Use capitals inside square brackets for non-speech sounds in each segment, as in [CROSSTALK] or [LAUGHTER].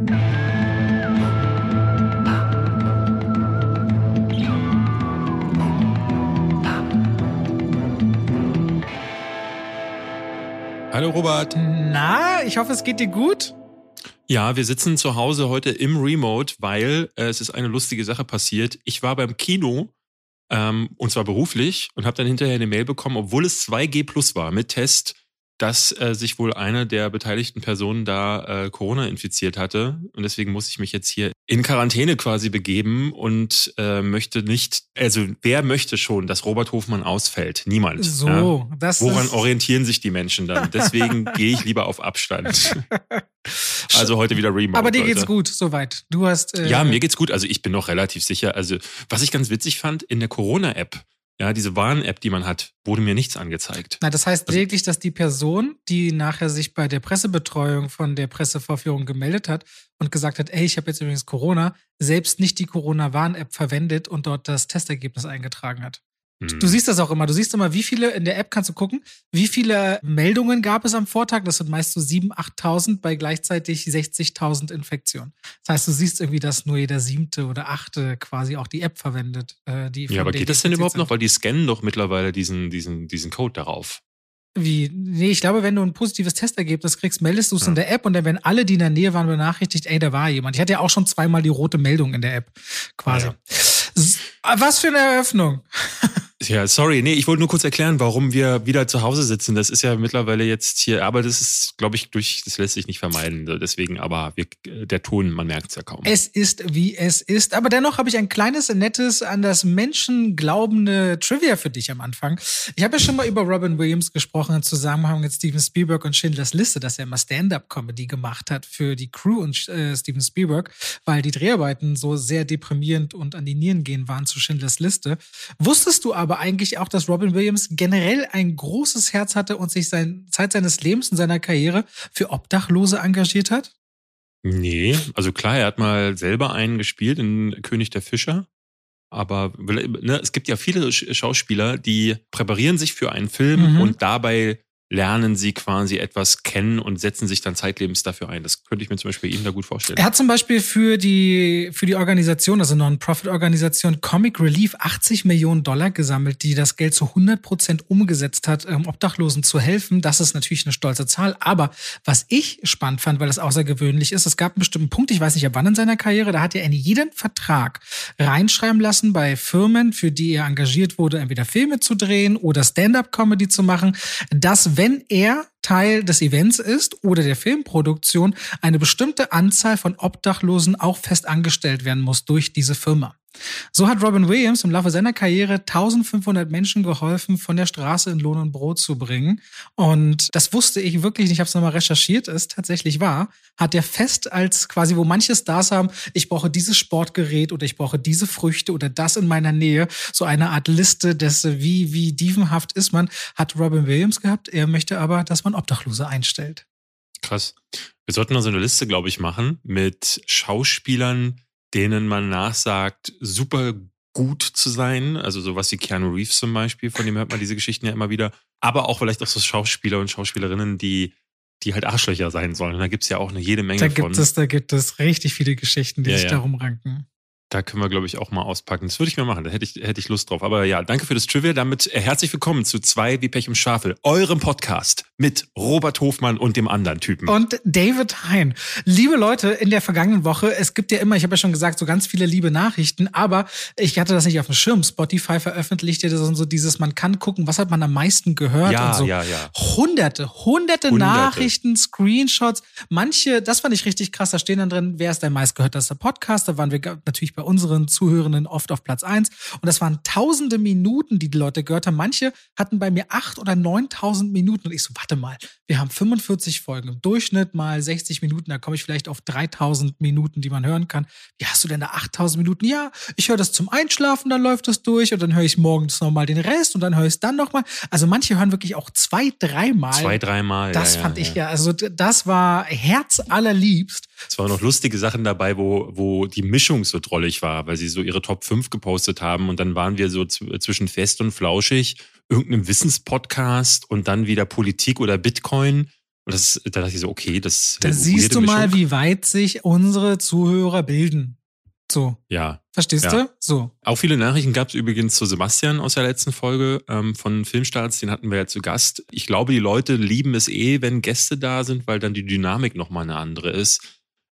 Hallo Robert. Na, ich hoffe, es geht dir gut. Ja, wir sitzen zu Hause heute im Remote, weil äh, es ist eine lustige Sache passiert. Ich war beim Kino ähm, und zwar beruflich und habe dann hinterher eine Mail bekommen, obwohl es 2G plus war mit Test, dass äh, sich wohl eine der beteiligten Personen da äh, Corona infiziert hatte. Und deswegen muss ich mich jetzt hier in Quarantäne quasi begeben und äh, möchte nicht, also wer möchte schon, dass Robert Hofmann ausfällt? Niemand. So, ja? das Woran ist orientieren sich die Menschen dann? [LAUGHS] Deswegen gehe ich lieber auf Abstand. [LAUGHS] Also heute wieder Remote. Aber dir Leute. geht's gut, soweit. Du hast. Äh, Ja, mir geht's gut. Also ich bin noch relativ sicher. Also was ich ganz witzig fand, in der Corona-App, ja, diese Warn-App, die man hat, wurde mir nichts angezeigt. Na, das heißt Also- lediglich, dass die Person, die nachher sich bei der Pressebetreuung von der Pressevorführung gemeldet hat und gesagt hat, ey, ich habe jetzt übrigens Corona, selbst nicht die Corona-Warn-App verwendet und dort das Testergebnis eingetragen hat. Hm. Du siehst das auch immer. Du siehst immer, wie viele, in der App kannst du gucken, wie viele Meldungen gab es am Vortag. Das sind meist so 7.000, 8.000 bei gleichzeitig 60.000 Infektionen. Das heißt, du siehst irgendwie, dass nur jeder siebte oder achte quasi auch die App verwendet. Äh, die ja, aber geht das denn überhaupt sind. noch? Weil die scannen doch mittlerweile diesen, diesen, diesen Code darauf. Wie? Nee, ich glaube, wenn du ein positives Testergebnis kriegst, meldest du es Ja. in der App und dann werden alle, die in der Nähe waren, benachrichtigt, ey, da war jemand. Ich hatte ja auch schon zweimal die rote Meldung in der App, quasi. Ja. Was für eine Eröffnung. [LAUGHS] Ja, sorry, nee, ich wollte nur kurz erklären, warum wir wieder zu Hause sitzen. Das ist ja mittlerweile jetzt hier, aber das ist, glaube ich, durch, das lässt sich nicht vermeiden. Deswegen, aber wir, der Ton, man merkt es ja kaum. Es ist, wie es ist. Aber dennoch habe ich ein kleines, nettes, an das Menschen glaubende Trivia für dich am Anfang. Ich habe ja schon mal über Robin Williams gesprochen im Zusammenhang mit Steven Spielberg und Schindlers Liste, dass er immer Stand-up-Comedy gemacht hat für die Crew und äh, Steven Spielberg, weil die Dreharbeiten so sehr deprimierend und an die Nieren gehen waren zu Schindlers Liste. Wusstest du aber eigentlich auch, dass Robin Williams generell ein großes Herz hatte und sich sein, Zeit seines Lebens und seiner Karriere für Obdachlose engagiert hat? Nee, also klar, er hat mal selber einen gespielt in König der Fischer. Aber ne, es gibt ja viele Sch- Schauspieler, die präparieren sich für einen Film Mhm. und dabei lernen sie quasi etwas kennen und setzen sich dann zeitlebens dafür ein. Das könnte ich mir zum Beispiel ihm da gut vorstellen. Er hat zum Beispiel für die, für die Organisation, also Non-Profit-Organisation Comic Relief 80 Millionen Dollar gesammelt, die das Geld zu 100 Prozent umgesetzt hat, um Obdachlosen zu helfen. Das ist natürlich eine stolze Zahl. Aber was ich spannend fand, weil es außergewöhnlich ist, es gab einen bestimmten Punkt, ich weiß nicht ab wann in seiner Karriere, da hat er in jeden Vertrag reinschreiben lassen bei Firmen, für die er engagiert wurde, entweder Filme zu drehen oder Stand-up-Comedy zu machen, dass wenn er Teil des Events ist oder der Filmproduktion, eine bestimmte Anzahl von Obdachlosen auch fest angestellt werden muss durch diese Firma. So hat Robin Williams im Laufe seiner Karriere 1500 Menschen geholfen, von der Straße in Lohn und Brot zu bringen. Und das wusste ich wirklich nicht, ich habe es nochmal recherchiert, es tatsächlich wahr, hat er fest als quasi, wo manche Stars haben, ich brauche dieses Sportgerät oder ich brauche diese Früchte oder das in meiner Nähe, so eine Art Liste des, wie, wie dievenhaft ist man, hat Robin Williams gehabt. Er möchte aber, dass man Obdachlose einstellt. Krass. Wir sollten mal eine Liste, glaube ich, machen mit Schauspielern, denen man nachsagt, super gut zu sein. Also sowas wie Keanu Reeves zum Beispiel, von dem hört man diese Geschichten ja immer wieder. Aber auch vielleicht auch so Schauspieler und Schauspielerinnen, die, die halt Arschlöcher sein sollen. Und da gibt's ja auch eine jede Menge Da von. gibt es, da gibt es richtig viele Geschichten, die Ja, sich ja. darum ranken. Da können wir, glaube ich, auch mal auspacken. Das würde ich mir machen. Da hätte ich, hätte ich Lust drauf. Aber ja, danke für das Trivia. Damit äh, herzlich willkommen zu zwei wie Pech im Schafel, eurem Podcast mit Robert Hofmann und dem anderen Typen. Und David Hein. Liebe Leute, in der vergangenen Woche, es gibt ja immer, ich habe ja schon gesagt, so ganz viele liebe Nachrichten, aber ich hatte das nicht auf dem Schirm. Spotify veröffentlicht ja so, so dieses, man kann gucken, was hat man am meisten gehört ja, und so. ja, ja. Hunderte, hunderte, Hunderte. Nachrichten, Screenshots. Manche, das fand ich richtig krass, da stehen dann drin, wer ist der meistgehörteste Podcast? Da waren wir natürlich bei unseren Zuhörenden oft auf Platz eins Und das waren tausende Minuten, die die Leute gehört haben. Manche hatten bei mir acht oder neuntausend Minuten. Und ich so, warte mal, wir haben 45 Folgen. Im Durchschnitt mal 60 Minuten. Da komme ich vielleicht auf 3000 Minuten, die man hören kann. Wie hast du denn da 8000 Minuten? Ja, ich höre das zum Einschlafen, dann läuft das durch. Und dann höre ich morgens nochmal den Rest. Und dann höre ich es dann nochmal. Also manche hören wirklich auch zwei, dreimal. Zwei, dreimal. Das ja, fand ja, ich ja, also d- das war herzallerliebst. Es waren noch lustige Sachen dabei, wo, wo die Mischung so drollig war, weil sie so ihre Top 5 gepostet haben und dann waren wir so zw- zwischen fest und flauschig, irgendeinem Wissenspodcast und dann wieder Politik oder Bitcoin. Und das, da dachte ich so, okay, das Da siehst du mal, wie weit sich unsere Zuhörer bilden. So. Ja. Verstehst Ja. du? So. Auch viele Nachrichten gab es übrigens zu Sebastian aus der letzten Folge ähm, von Filmstarts, den hatten wir ja zu Gast. Ich glaube, die Leute lieben es eh, wenn Gäste da sind, weil dann die Dynamik nochmal eine andere ist.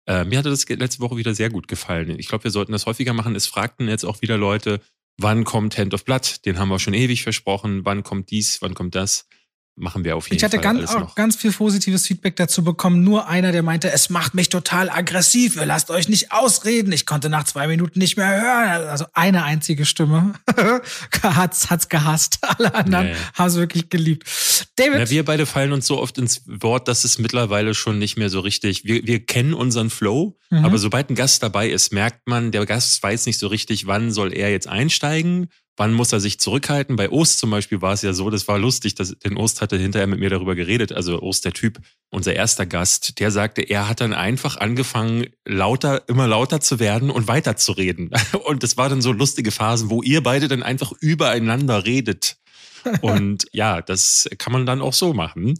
Äh, mir hatte das letzte Woche wieder sehr gut gefallen. Ich glaube, wir sollten das häufiger machen. Es fragten jetzt auch wieder Leute, wann kommt Hand of Blood? Den haben wir schon ewig versprochen. Wann kommt dies? Wann kommt das? Machen wir auf jeden Ich hatte Fall ganz, auch ganz viel positives Feedback dazu bekommen. Nur einer, der meinte, es macht mich total aggressiv. Ihr lasst euch nicht ausreden. Ich konnte nach zwei Minuten nicht mehr hören. Also eine einzige Stimme [LAUGHS] hat's, hat's gehasst. [LAUGHS] Alle anderen ja. haben es wirklich geliebt. David, Ja, wir beide fallen uns so oft ins Wort, dass es mittlerweile schon nicht mehr so richtig. Wir, wir kennen unseren Flow, Mhm. aber sobald ein Gast dabei ist, merkt man, der Gast weiß nicht so richtig, wann soll er jetzt einsteigen, wann muss er sich zurückhalten. Bei Ost zum Beispiel war es ja so, das war lustig, dass, denn Ost hatte hinterher mit mir darüber geredet, also Ost, der Typ, unser erster Gast, der sagte, er hat dann einfach angefangen, lauter, immer lauter zu werden und weiterzureden. [LAUGHS] Und das war dann so lustige Phasen, wo ihr beide dann einfach übereinander redet. [LAUGHS] Und ja, das kann man dann auch so machen.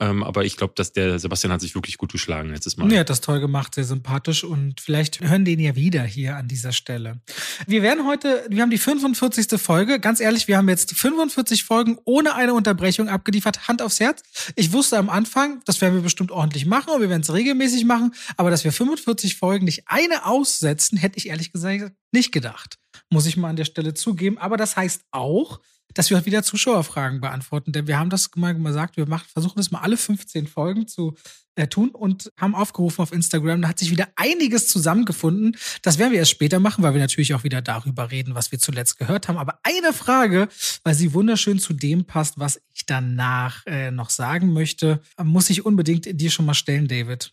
Ähm, aber ich glaube, dass der Sebastian hat sich wirklich gut geschlagen letztes Mal. Er hat das toll gemacht, sehr sympathisch und vielleicht hören den ja wieder hier an dieser Stelle. Wir werden heute, wir haben die 45. Folge. Ganz ehrlich, wir haben jetzt 45 Folgen ohne eine Unterbrechung abgeliefert. Hand aufs Herz. Ich wusste am Anfang, das werden wir bestimmt ordentlich machen und wir werden es regelmäßig machen. Aber dass wir 45 Folgen nicht eine aussetzen, hätte ich ehrlich gesagt nicht gedacht. Muss ich mal an der Stelle zugeben. Aber das heißt auch, dass wir wieder Zuschauerfragen beantworten. Denn wir haben das mal gesagt, wir machen, versuchen das mal alle 15 Folgen zu äh, tun und haben aufgerufen auf Instagram. Da hat sich wieder einiges zusammengefunden. Das werden wir erst später machen, weil wir natürlich auch wieder darüber reden, was wir zuletzt gehört haben. Aber eine Frage, weil sie wunderschön zu dem passt, was ich danach äh, noch sagen möchte, muss ich unbedingt dir schon mal stellen, David.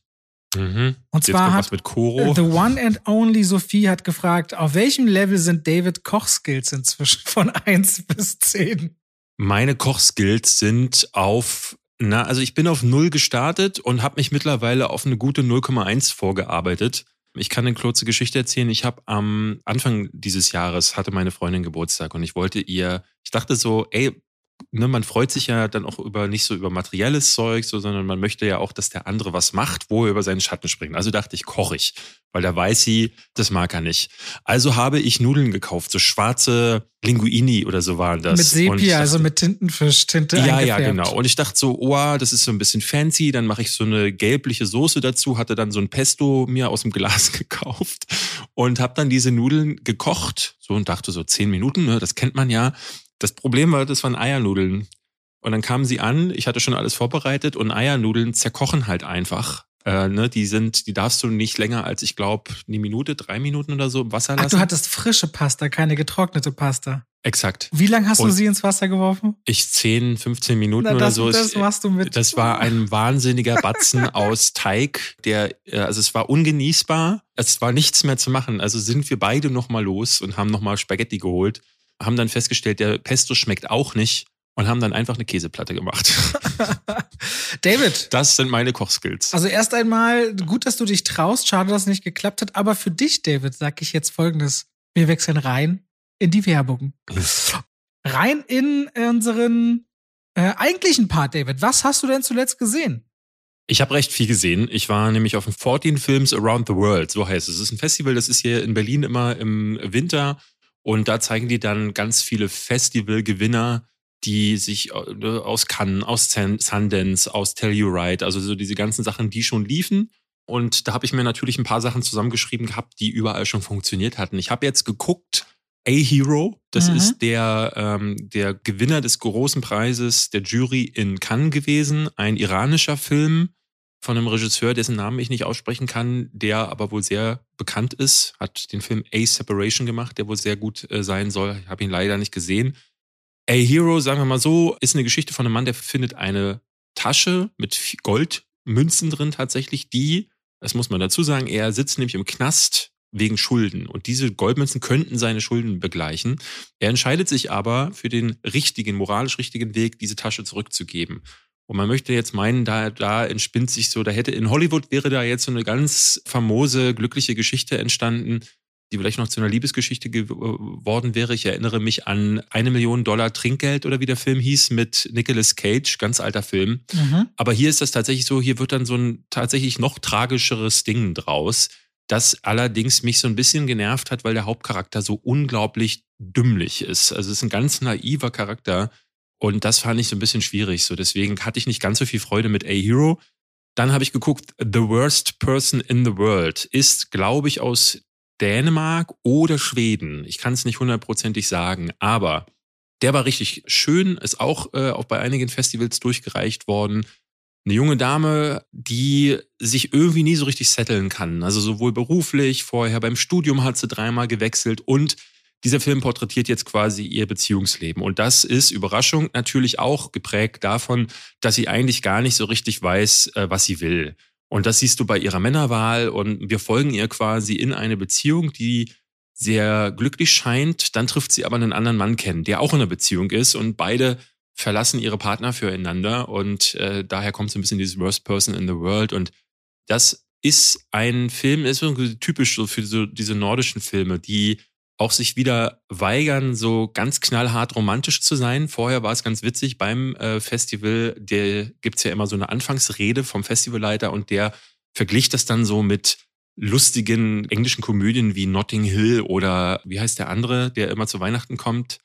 Mhm. Und Jetzt zwar hat was mit Koro. The One and Only Sophie hat gefragt, auf welchem Level sind David Kochskills inzwischen von [LAUGHS] 1 bis 10? Meine Kochskills sind auf, na, also ich bin auf null gestartet und habe mich mittlerweile auf eine gute 0,1 vorgearbeitet. Ich kann eine kurze Geschichte erzählen. Ich habe am Anfang dieses Jahres hatte meine Freundin Geburtstag und ich wollte ihr, ich dachte so, ey, ne, man freut sich ja dann auch über nicht so über materielles Zeug, so, sondern man möchte ja auch, dass der andere was macht, wo er über seinen Schatten springt. Also dachte ich, koche ich, weil da weiß sie, das mag er nicht. Also habe ich Nudeln gekauft, so schwarze Linguini oder so waren das. mit Sepia, dachte- also mit Tintenfischtinte ja, ja, eingefärbt. genau. Und ich dachte so, oh, das ist so ein bisschen fancy. Dann mache ich so eine gelbliche Soße dazu, hatte dann so ein Pesto mir aus dem Glas [LAUGHS] gekauft und habe dann diese Nudeln gekocht. So und dachte so zehn Minuten, ne, das kennt man ja. Das Problem war, das waren Eiernudeln. Und dann kamen sie an, ich hatte schon alles vorbereitet und Eiernudeln zerkochen halt einfach. Äh, ne, die sind, die darfst du nicht länger als, ich glaube, eine Minute, drei Minuten oder so im Wasser Ach, lassen. du hattest frische Pasta, keine getrocknete Pasta. Exakt. Wie lange hast du Und- sie ins Wasser geworfen? Ich 10, 15 Minuten Na, oder das, so. das machst du mit. Das war ein wahnsinniger Batzen [LAUGHS] aus Teig, der, äh, also es war ungenießbar. Es war nichts mehr zu machen. Also sind wir beide nochmal los und haben nochmal Spaghetti geholt, haben dann festgestellt, der Pesto schmeckt auch nicht und haben dann einfach eine Käseplatte gemacht. [LAUGHS] David, Das sind meine Kochskills. also erst einmal gut, dass du dich traust. Schade, dass es nicht geklappt hat. Aber für dich, David, sag ich jetzt folgendes. Wir wechseln rein in die Werbung. [LAUGHS] Rein in unseren äh, eigentlichen Part, David. Was hast du denn zuletzt gesehen? Ich habe recht viel gesehen. Ich war nämlich auf dem 14 Films Around the World, so heißt es. Es ist ein Festival, das ist hier in Berlin immer im Winter und da zeigen die dann ganz viele Festivalgewinner, die sich äh, aus Cannes, aus Sundance, aus Tell You Right, also so diese ganzen Sachen, die schon liefen. Und da habe ich mir natürlich ein paar Sachen zusammengeschrieben gehabt, die überall schon funktioniert hatten. Ich habe jetzt geguckt, A-Hero, das Mhm. ist der, ähm, der Gewinner des großen Preises der Jury in Cannes gewesen, ein iranischer Film von einem Regisseur, dessen Namen ich nicht aussprechen kann, der aber wohl sehr bekannt ist, hat den Film A Separation gemacht, der wohl sehr gut äh, sein soll. Ich habe ihn leider nicht gesehen. A Hero, sagen wir mal so, ist eine Geschichte von einem Mann, der findet eine Tasche mit Goldmünzen drin tatsächlich, die, das muss man dazu sagen, er sitzt nämlich im Knast wegen Schulden und diese Goldmünzen könnten seine Schulden begleichen. Er entscheidet sich aber für den richtigen, moralisch richtigen Weg, diese Tasche zurückzugeben. Und man möchte jetzt meinen, da, da entspinnt sich so, da hätte in Hollywood wäre da jetzt so eine ganz famose, glückliche Geschichte entstanden. die vielleicht noch zu einer Liebesgeschichte geworden wäre. Ich erinnere mich an eine Million Dollar Trinkgeld oder wie der Film hieß mit Nicolas Cage, ganz alter Film. Mhm. Aber hier ist das tatsächlich so, hier wird dann so ein tatsächlich noch tragischeres Ding draus, das allerdings mich so ein bisschen genervt hat, weil der Hauptcharakter so unglaublich dümmlich ist. Also es ist ein ganz naiver Charakter und das fand ich so ein bisschen schwierig. So deswegen hatte ich nicht ganz so viel Freude mit A-Hero. Dann habe ich geguckt, The Worst Person in the World ist, glaube ich, aus Dänemark oder Schweden. Ich kann es nicht hundertprozentig sagen, aber der war richtig schön, ist auch, äh, auch bei einigen Festivals durchgereicht worden. Eine junge Dame, die sich irgendwie nie so richtig setteln kann. Also sowohl beruflich, vorher beim Studium hat sie dreimal gewechselt und dieser Film porträtiert jetzt quasi ihr Beziehungsleben. Und das ist, Überraschung, natürlich auch geprägt davon, dass sie eigentlich gar nicht so richtig weiß, äh, was sie will. Und das siehst du bei ihrer Männerwahl und wir folgen ihr quasi in eine Beziehung, die sehr glücklich scheint. Dann trifft sie aber einen anderen Mann kennen, der auch in einer Beziehung ist und beide verlassen ihre Partner füreinander und äh, daher kommt so ein bisschen dieses Worst Person in the World und das ist ein Film, ist typisch so für so diese nordischen Filme, die auch sich wieder weigern, so ganz knallhart romantisch zu sein. Vorher war es ganz witzig beim äh, Festival, der gibt's ja immer so eine Anfangsrede vom Festivalleiter und der verglich das dann so mit lustigen englischen Komödien wie Notting Hill oder wie heißt der andere, der immer zu Weihnachten kommt?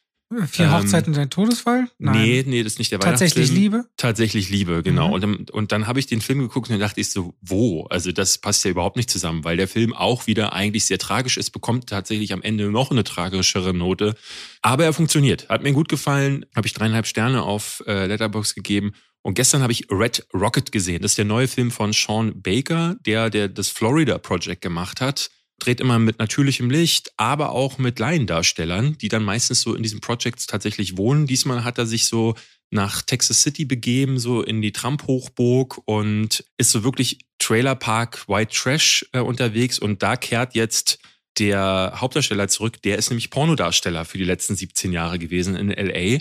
Vier ähm, Hochzeiten und ein Todesfall? Nein. Nee, nee, das ist nicht der Tatsächlich Liebe? Tatsächlich Liebe, genau. Mhm. Und, dann, und dann habe ich den Film geguckt und dachte ich so, wo? Also das passt ja überhaupt nicht zusammen, weil der Film auch wieder eigentlich sehr tragisch ist, bekommt tatsächlich am Ende noch eine tragischere Note. Aber er funktioniert. Hat mir gut gefallen, habe ich dreieinhalb Sterne auf äh, Letterbox gegeben. Und gestern habe ich Red Rocket gesehen. Das ist der neue Film von Sean Baker, der, der das Florida Project gemacht hat dreht immer mit natürlichem Licht, aber auch mit Laiendarstellern, die dann meistens so in diesen Projects tatsächlich wohnen. Diesmal hat er sich so nach Texas City begeben, so in die Trump-Hochburg und ist so wirklich Trailerpark White Trash äh, unterwegs und da kehrt jetzt der Hauptdarsteller zurück, der ist nämlich Pornodarsteller für die letzten 17 Jahre gewesen in LA.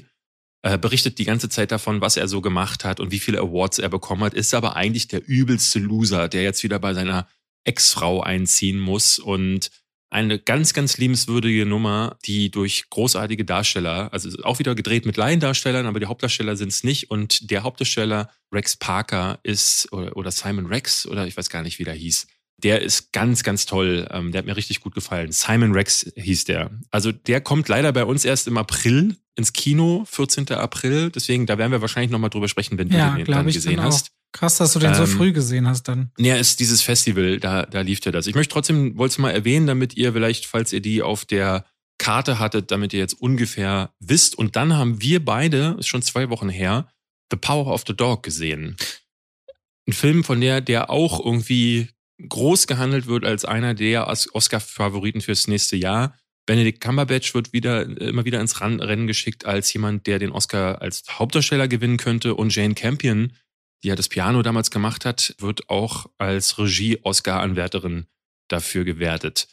Äh, berichtet die ganze Zeit davon, was er so gemacht hat und wie viele Awards er bekommen hat, ist aber eigentlich der übelste Loser, der jetzt wieder bei seiner Ex-Frau einziehen muss und eine ganz, ganz liebenswürdige Nummer, die durch großartige Darsteller, also auch wieder gedreht mit Laiendarstellern, aber die Hauptdarsteller sind es nicht. Und der Hauptdarsteller Rex Parker ist, oder, oder Simon Rex, oder ich weiß gar nicht, wie der hieß. Der ist ganz, ganz toll. Ähm, der hat mir richtig gut gefallen. Simon Rex hieß der. Also der kommt leider bei uns erst im April ins Kino, 14. April. Deswegen, da werden wir wahrscheinlich nochmal drüber sprechen, wenn ja, du den dann gesehen hast. Krass, dass du den ähm, so früh gesehen hast dann. Ja, ist dieses Festival, da, da lief ja das. Ich möchte trotzdem, wollte es mal erwähnen, damit ihr vielleicht, falls ihr die auf der Karte hattet, damit ihr jetzt ungefähr wisst. Und dann haben wir beide, ist schon zwei Wochen her, The Power of the Dog gesehen. Ein Film, von der, der auch irgendwie groß gehandelt wird als einer der Oscar-Favoriten fürs nächste Jahr. Benedict Cumberbatch wird wieder immer wieder ins Rennen geschickt als jemand, der den Oscar als Hauptdarsteller gewinnen könnte. Und Jane Campion, die ja das Piano damals gemacht hat, wird auch als Regie-Oscar-Anwärterin dafür gewertet.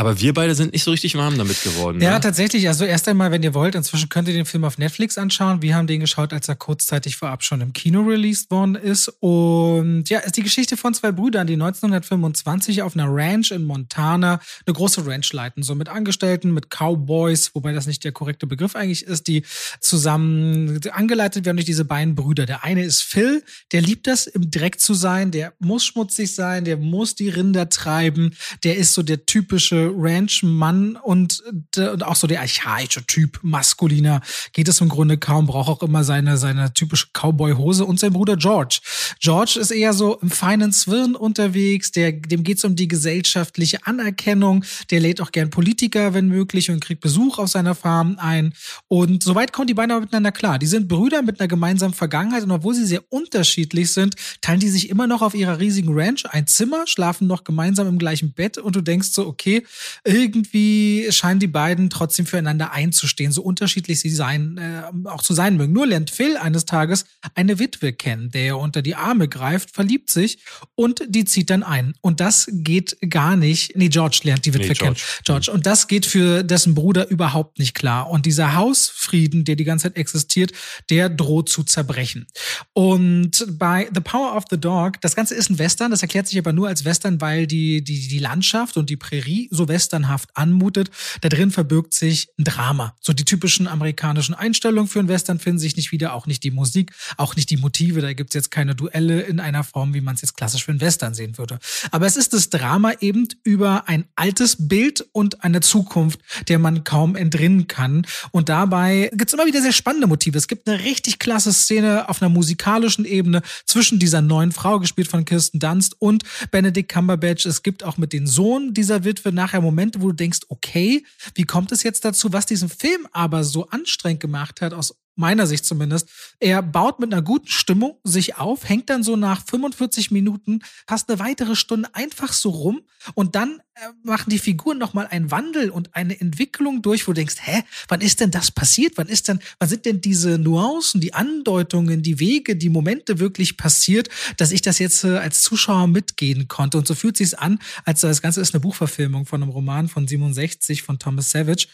Aber wir beide sind nicht so richtig warm damit geworden. Ja, ne? tatsächlich. Also erst einmal, wenn ihr wollt, inzwischen könnt ihr den Film auf Netflix anschauen. Wir haben den geschaut, als er kurzzeitig vorab schon im Kino released worden ist. Und ja, ist die Geschichte von zwei Brüdern, die 1925 auf einer Ranch in Montana eine große Ranch leiten. So mit Angestellten, mit Cowboys, wobei das nicht der korrekte Begriff eigentlich ist, die zusammen angeleitet werden durch diese beiden Brüder. Der eine ist Phil, der liebt das, im Dreck zu sein, der muss schmutzig sein, der muss die Rinder treiben, der ist so der typische Ranch-Mann und, äh, und auch so der archaische Typ, maskuliner, geht es im Grunde kaum, braucht auch immer seine, seine typische Cowboy-Hose und sein Bruder George. George ist eher so im feinen Zwirn unterwegs, der, dem geht es um die gesellschaftliche Anerkennung, der lädt auch gern Politiker, wenn möglich, und kriegt Besuch auf seiner Farm ein. Und soweit kommen die beiden aber miteinander klar. Die sind Brüder mit einer gemeinsamen Vergangenheit und obwohl sie sehr unterschiedlich sind, teilen die sich immer noch auf ihrer riesigen Ranch ein Zimmer, schlafen noch gemeinsam im gleichen Bett und du denkst so, okay, irgendwie scheinen die beiden trotzdem füreinander einzustehen, so unterschiedlich sie sein, äh, auch zu sein mögen. Nur lernt Phil eines Tages eine Witwe kennen, der ihr unter die Arme greift, verliebt sich und die zieht dann ein. Und das geht gar nicht. Nee, George lernt die Witwe nee, kennen. George. Und das geht für dessen Bruder überhaupt nicht klar. Und dieser Hausfrieden, der die ganze Zeit existiert, der droht zu zerbrechen. Und bei The Power of the Dog, das Ganze ist ein Western, das erklärt sich aber nur als Western, weil die, die, die Landschaft und die Prärie so westernhaft anmutet. Da drin verbirgt sich ein Drama. So die typischen amerikanischen Einstellungen für einen Western finden sich nicht wieder, auch nicht die Musik, auch nicht die Motive. Da gibt's jetzt keine Duelle in einer Form, wie man es jetzt klassisch für einen Western sehen würde. Aber es ist das Drama eben über ein altes Bild und eine Zukunft, der man kaum entrinnen kann. Und dabei gibt's immer wieder sehr spannende Motive. Es gibt eine richtig klasse Szene auf einer musikalischen Ebene zwischen dieser neuen Frau, gespielt von Kirsten Dunst, und Benedict Cumberbatch. Es gibt auch mit dem Sohn dieser Witwe nachher Momente, wo du denkst, okay, wie kommt es jetzt dazu, was diesen Film aber so anstrengend gemacht hat aus meiner Sicht zumindest. Er baut mit einer guten Stimmung sich auf, hängt dann so nach 45 Minuten fast eine weitere Stunde einfach so rum und dann machen die Figuren nochmal einen Wandel und eine Entwicklung durch, wo du denkst, hä, wann ist denn das passiert? Wann ist denn, wann sind denn diese Nuancen, die Andeutungen, die Wege, die Momente wirklich passiert, dass ich das jetzt äh, als Zuschauer mitgehen konnte? Und so fühlt sich's an, als das Ganze ist eine Buchverfilmung von einem Roman von 67 von Thomas Savage,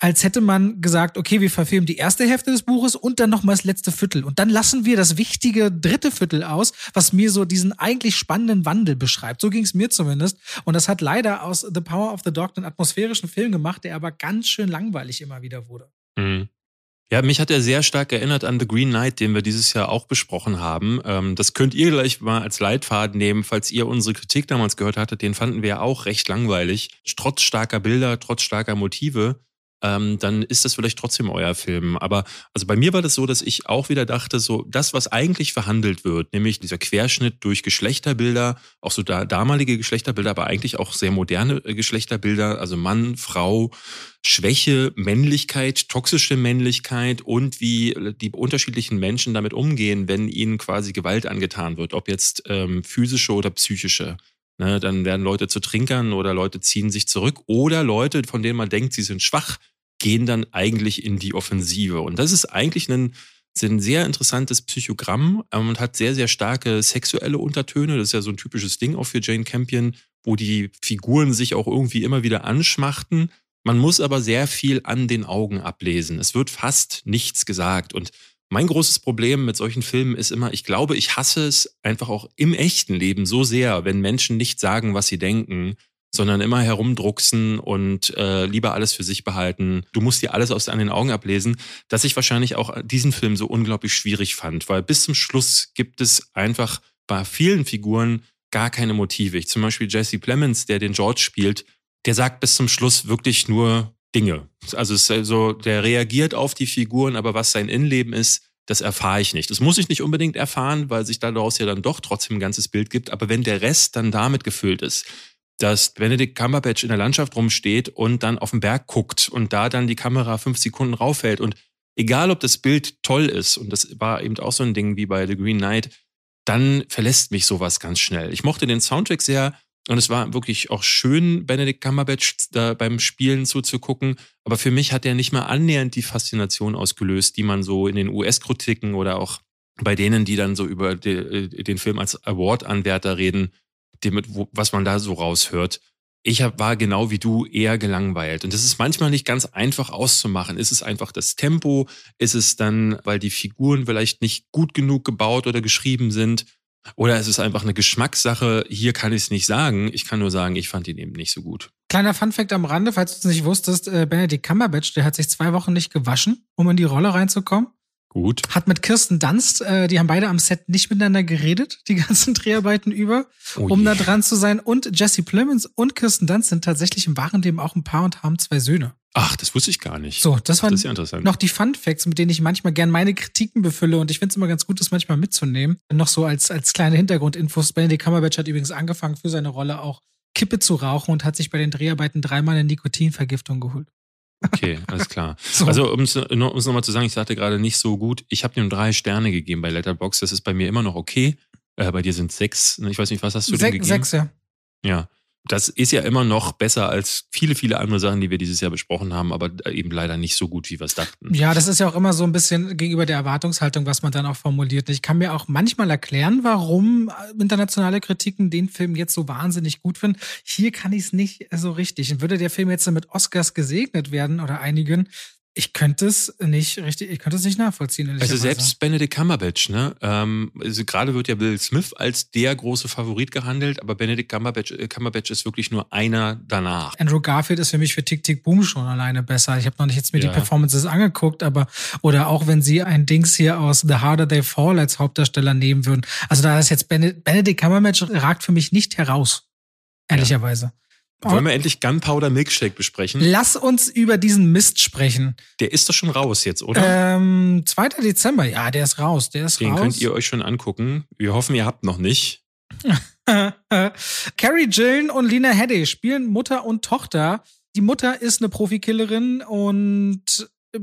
als hätte man gesagt, okay, wir verfilmen die erste Hälfte des Buches Buches und dann nochmal das letzte Viertel. Und dann lassen wir das wichtige dritte Viertel aus, was mir so diesen eigentlich spannenden Wandel beschreibt. So ging es mir zumindest. Und das hat leider aus The Power of the Dog einen atmosphärischen Film gemacht, der aber ganz schön langweilig immer wieder wurde. Mhm. Ja, mich hat er sehr stark erinnert an The Green Knight, den wir dieses Jahr auch besprochen haben. Ähm, das könnt ihr gleich mal als Leitfaden nehmen, falls ihr unsere Kritik damals gehört hattet. Den fanden wir auch recht langweilig. Trotz starker Bilder, trotz starker Motive ähm, dann ist das vielleicht trotzdem euer Film. Aber also bei mir war das so, dass ich auch wieder dachte, so das, was eigentlich verhandelt wird, nämlich dieser Querschnitt durch Geschlechterbilder, auch so da, damalige Geschlechterbilder, aber eigentlich auch sehr moderne äh, Geschlechterbilder, also Mann, Frau, Schwäche, Männlichkeit, toxische Männlichkeit und wie die unterschiedlichen Menschen damit umgehen, wenn ihnen quasi Gewalt angetan wird, ob jetzt ähm, physische oder psychische. Ne, dann werden Leute zu Trinkern oder Leute ziehen sich zurück oder Leute, von denen man denkt, sie sind schwach, gehen dann eigentlich in die Offensive. Und das ist eigentlich ein, ein sehr interessantes Psychogramm ähm, und hat sehr, sehr starke sexuelle Untertöne. Das ist ja so ein typisches Ding auch für Jane Campion, wo die Figuren sich auch irgendwie immer wieder anschmachten. Man muss aber sehr viel an den Augen ablesen. Es wird fast nichts gesagt. Und mein großes Problem mit solchen Filmen ist immer, ich glaube, ich hasse es einfach auch im echten Leben so sehr, wenn Menschen nicht sagen, was sie denken sondern immer herumdrucksen und äh, lieber alles für sich behalten. Du musst dir alles aus an den Augen ablesen, dass ich wahrscheinlich auch diesen Film so unglaublich schwierig fand, weil bis zum Schluss gibt es einfach bei vielen Figuren gar keine Motive. Ich zum Beispiel Jesse Plemons, der den George spielt, der sagt bis zum Schluss wirklich nur Dinge. Also es ist so, der reagiert auf die Figuren, aber was sein Innenleben ist, das erfahre ich nicht. Das muss ich nicht unbedingt erfahren, weil sich daraus ja dann doch trotzdem ein ganzes Bild gibt. Aber wenn der Rest dann damit gefüllt ist, dass Benedict Cumberbatch in der Landschaft rumsteht und dann auf den Berg guckt und da dann die Kamera fünf Sekunden rauffällt und egal ob das Bild toll ist und das war eben auch so ein Ding wie bei The Green Knight, dann verlässt mich sowas ganz schnell. Ich mochte den Soundtrack sehr und es war wirklich auch schön, Benedict Cumberbatch da beim Spielen zuzugucken. Aber für mich hat er nicht mal annähernd die Faszination ausgelöst, die man so in den US-Kritiken oder auch bei denen, die dann so über den Film als Award-Anwärter reden, dem, was man da so raushört. Ich war genau wie du eher gelangweilt. Und das ist manchmal nicht ganz einfach auszumachen. Ist es einfach das Tempo? Ist es dann, weil die Figuren vielleicht nicht gut genug gebaut oder geschrieben sind? Oder ist es einfach eine Geschmackssache? Hier kann ich es nicht sagen. Ich kann nur sagen, ich fand ihn eben nicht so gut. Kleiner Funfact am Rande, falls du es nicht wusstest, äh, Benedict Cumberbatch, der hat sich zwei Wochen nicht gewaschen, um in die Rolle reinzukommen. Gut. Hat mit Kirsten Dunst, äh, die haben beide am Set nicht miteinander geredet, die [LAUGHS] ganzen Dreharbeiten über, oh um da dran zu sein. Und Jesse Plemons und Kirsten Dunst sind tatsächlich im wahren Leben auch ein Paar und haben zwei Söhne. Ach, das wusste ich gar nicht. So, das waren ja noch die Fun Facts, mit denen ich manchmal gern meine Kritiken befülle und ich finde es immer ganz gut, das manchmal mitzunehmen. Noch so als, als kleine Hintergrundinfos. Benedict Cumberbatch hat übrigens angefangen, für seine Rolle auch Kippe zu rauchen und hat sich bei den Dreharbeiten dreimal eine Nikotinvergiftung geholt. Okay, [LAUGHS] alles klar. so. Also um es nochmal zu sagen, ich sagte gerade nicht so gut, ich habe ihm drei Sterne gegeben bei Letterbox. Das ist bei mir immer noch okay. Äh, bei dir sind sechs. Ich weiß nicht, was hast du Se denn gegeben? Sechs, ja. Ja, das ist ja immer noch besser als viele, viele andere Sachen, die wir dieses Jahr besprochen haben, aber eben leider nicht so gut, wie wir es dachten. Ja, das ist ja auch immer so ein bisschen gegenüber der Erwartungshaltung, was man dann auch formuliert. Ich kann mir auch manchmal erklären, warum internationale Kritiken den Film jetzt so wahnsinnig gut finden. Hier kann ich es nicht so richtig. Und würde der Film jetzt mit Oscars gesegnet werden oder einigen, Ich könnte es nicht richtig, ich könnte es nicht nachvollziehen. Also selbst Benedict Cumberbatch, ne? Ähm, also gerade wird ja Bill Smith als der große Favorit gehandelt, aber Benedict Cumberbatch, äh, Cumberbatch ist wirklich nur einer danach. Andrew Garfield ist für mich für Tick Tick Boom schon alleine besser. Ich habe noch nicht jetzt mir ja. die Performances angeguckt, aber oder auch wenn sie ein Dings hier aus The Harder They Fall als Hauptdarsteller nehmen würden. Also da ist jetzt Benedict Cumberbatch ragt für mich nicht heraus. Ehrlicherweise. Ja. Wollen wir endlich Gunpowder Milkshake besprechen? Lass uns über diesen Mist sprechen. Der ist doch schon raus jetzt, oder? Ähm, 2. Dezember, ja, der ist raus. Der ist Den raus. könnt ihr euch schon angucken. Wir hoffen, ihr habt noch nicht. [LAUGHS] Carrie Gillen und Lena Headey spielen Mutter und Tochter. Die Mutter ist eine Profikillerin und äh,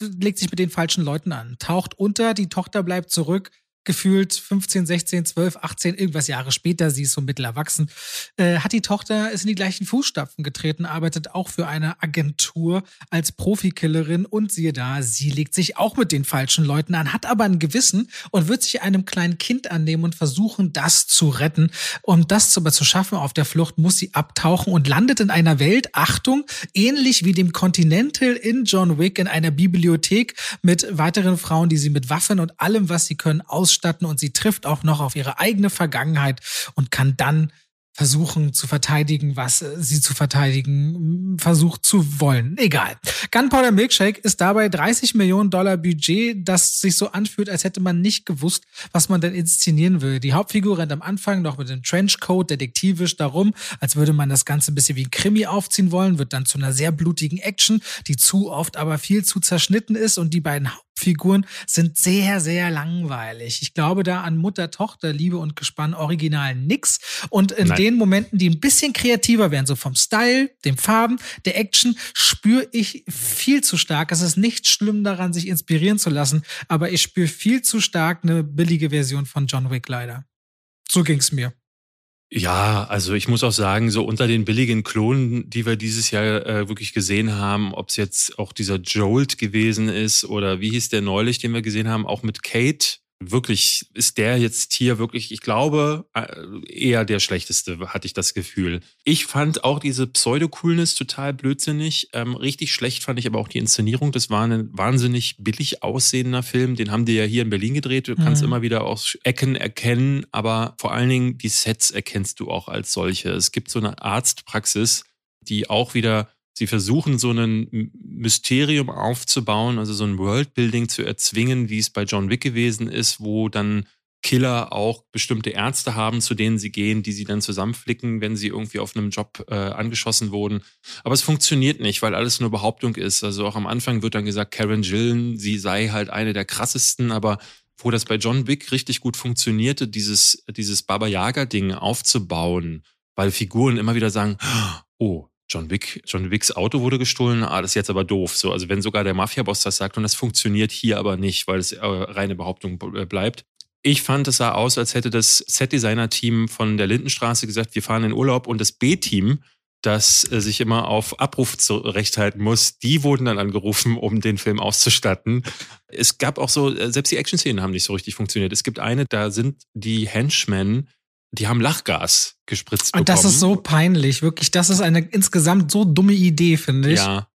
legt sich mit den falschen Leuten an, taucht unter, die Tochter bleibt zurück gefühlt 15, 16, 12, 18, irgendwas Jahre später, sie ist so mittelerwachsen, äh, hat die Tochter, ist in die gleichen Fußstapfen getreten, arbeitet auch für eine Agentur als Profikillerin und siehe da, sie legt sich auch mit den falschen Leuten an, hat aber ein Gewissen und wird sich einem kleinen Kind annehmen und versuchen, das zu retten. Um das aber zu schaffen auf der Flucht, muss sie abtauchen und landet in einer Welt, Achtung, ähnlich wie dem Continental in John Wick in einer Bibliothek mit weiteren Frauen, die sie mit Waffen und allem, was sie können, aus ausstatten und sie trifft auch noch auf ihre eigene Vergangenheit und kann dann versuchen zu verteidigen, was äh, sie zu verteidigen versucht zu wollen. Egal. Gunpowder Milkshake ist dabei 30 Millionen Dollar Budget, das sich so anfühlt, als hätte man nicht gewusst, was man denn inszenieren will. Die Hauptfigur rennt am Anfang noch mit dem Trenchcoat detektivisch darum, als würde man das Ganze ein bisschen wie ein Krimi aufziehen wollen, wird dann zu einer sehr blutigen Action, die zu oft aber viel zu zerschnitten ist und die beiden Figuren sind sehr, sehr langweilig. Ich glaube da an Mutter, Tochter, Liebe und Gespann original nix. Und in Nein. den Momenten, die ein bisschen kreativer werden, so vom Style, den Farben, der Action, spüre ich viel zu stark. Es ist nicht schlimm daran, sich inspirieren zu lassen, aber ich spüre viel zu stark eine billige Version von John Wick leider. So ging's mir. Ja, also ich muss auch sagen, so unter den billigen Klonen, die wir dieses Jahr äh, wirklich gesehen haben, ob es jetzt auch dieser Jolt gewesen ist oder wie hieß der neulich, den wir gesehen haben, auch mit Kate, wirklich ist der jetzt hier wirklich, ich glaube, äh, eher der schlechteste, hatte ich das Gefühl. Ich fand auch diese Pseudo-Coolness total blödsinnig. Ähm, richtig schlecht fand ich aber auch die Inszenierung. Das war ein wahnsinnig billig aussehender Film. Den haben die ja hier in Berlin gedreht. Du kannst mhm. immer wieder aus Ecken erkennen, aber vor allen Dingen die Sets erkennst du auch als solche. Es gibt so eine Arztpraxis, die auch wieder Sie versuchen so ein Mysterium aufzubauen, also so ein Worldbuilding zu erzwingen, wie es bei John Wick gewesen ist, wo dann Killer auch bestimmte Ärzte haben, zu denen sie gehen, die sie dann zusammenflicken, wenn sie irgendwie auf einem Job äh, angeschossen wurden. Aber es funktioniert nicht, weil alles nur Behauptung ist. Also auch am Anfang wird dann gesagt, Karen Gillen, sie sei halt eine der krassesten, aber wo das bei John Wick richtig gut funktionierte, dieses, dieses Baba Yaga-Ding aufzubauen, weil Figuren immer wieder sagen, oh, John Wick, John Wicks Auto wurde gestohlen, ah, das ist jetzt aber doof. So, also wenn sogar der Mafia-Boss das sagt und das funktioniert hier aber nicht, weil es äh, reine Behauptung äh, bleibt. Ich fand, es sah aus, als hätte das Set-Designer-Team von der Lindenstraße gesagt, wir fahren in Urlaub und das B-Team, das äh, sich immer auf Abruf zurechthalten muss, die wurden dann angerufen, um den Film auszustatten. Es gab auch so, äh, selbst die Action-Szenen haben nicht so richtig funktioniert. Es gibt eine, da sind die Henchmen die haben Lachgas gespritzt Und das ist so peinlich, wirklich. Das ist eine insgesamt so dumme Idee, finde ich. Ja.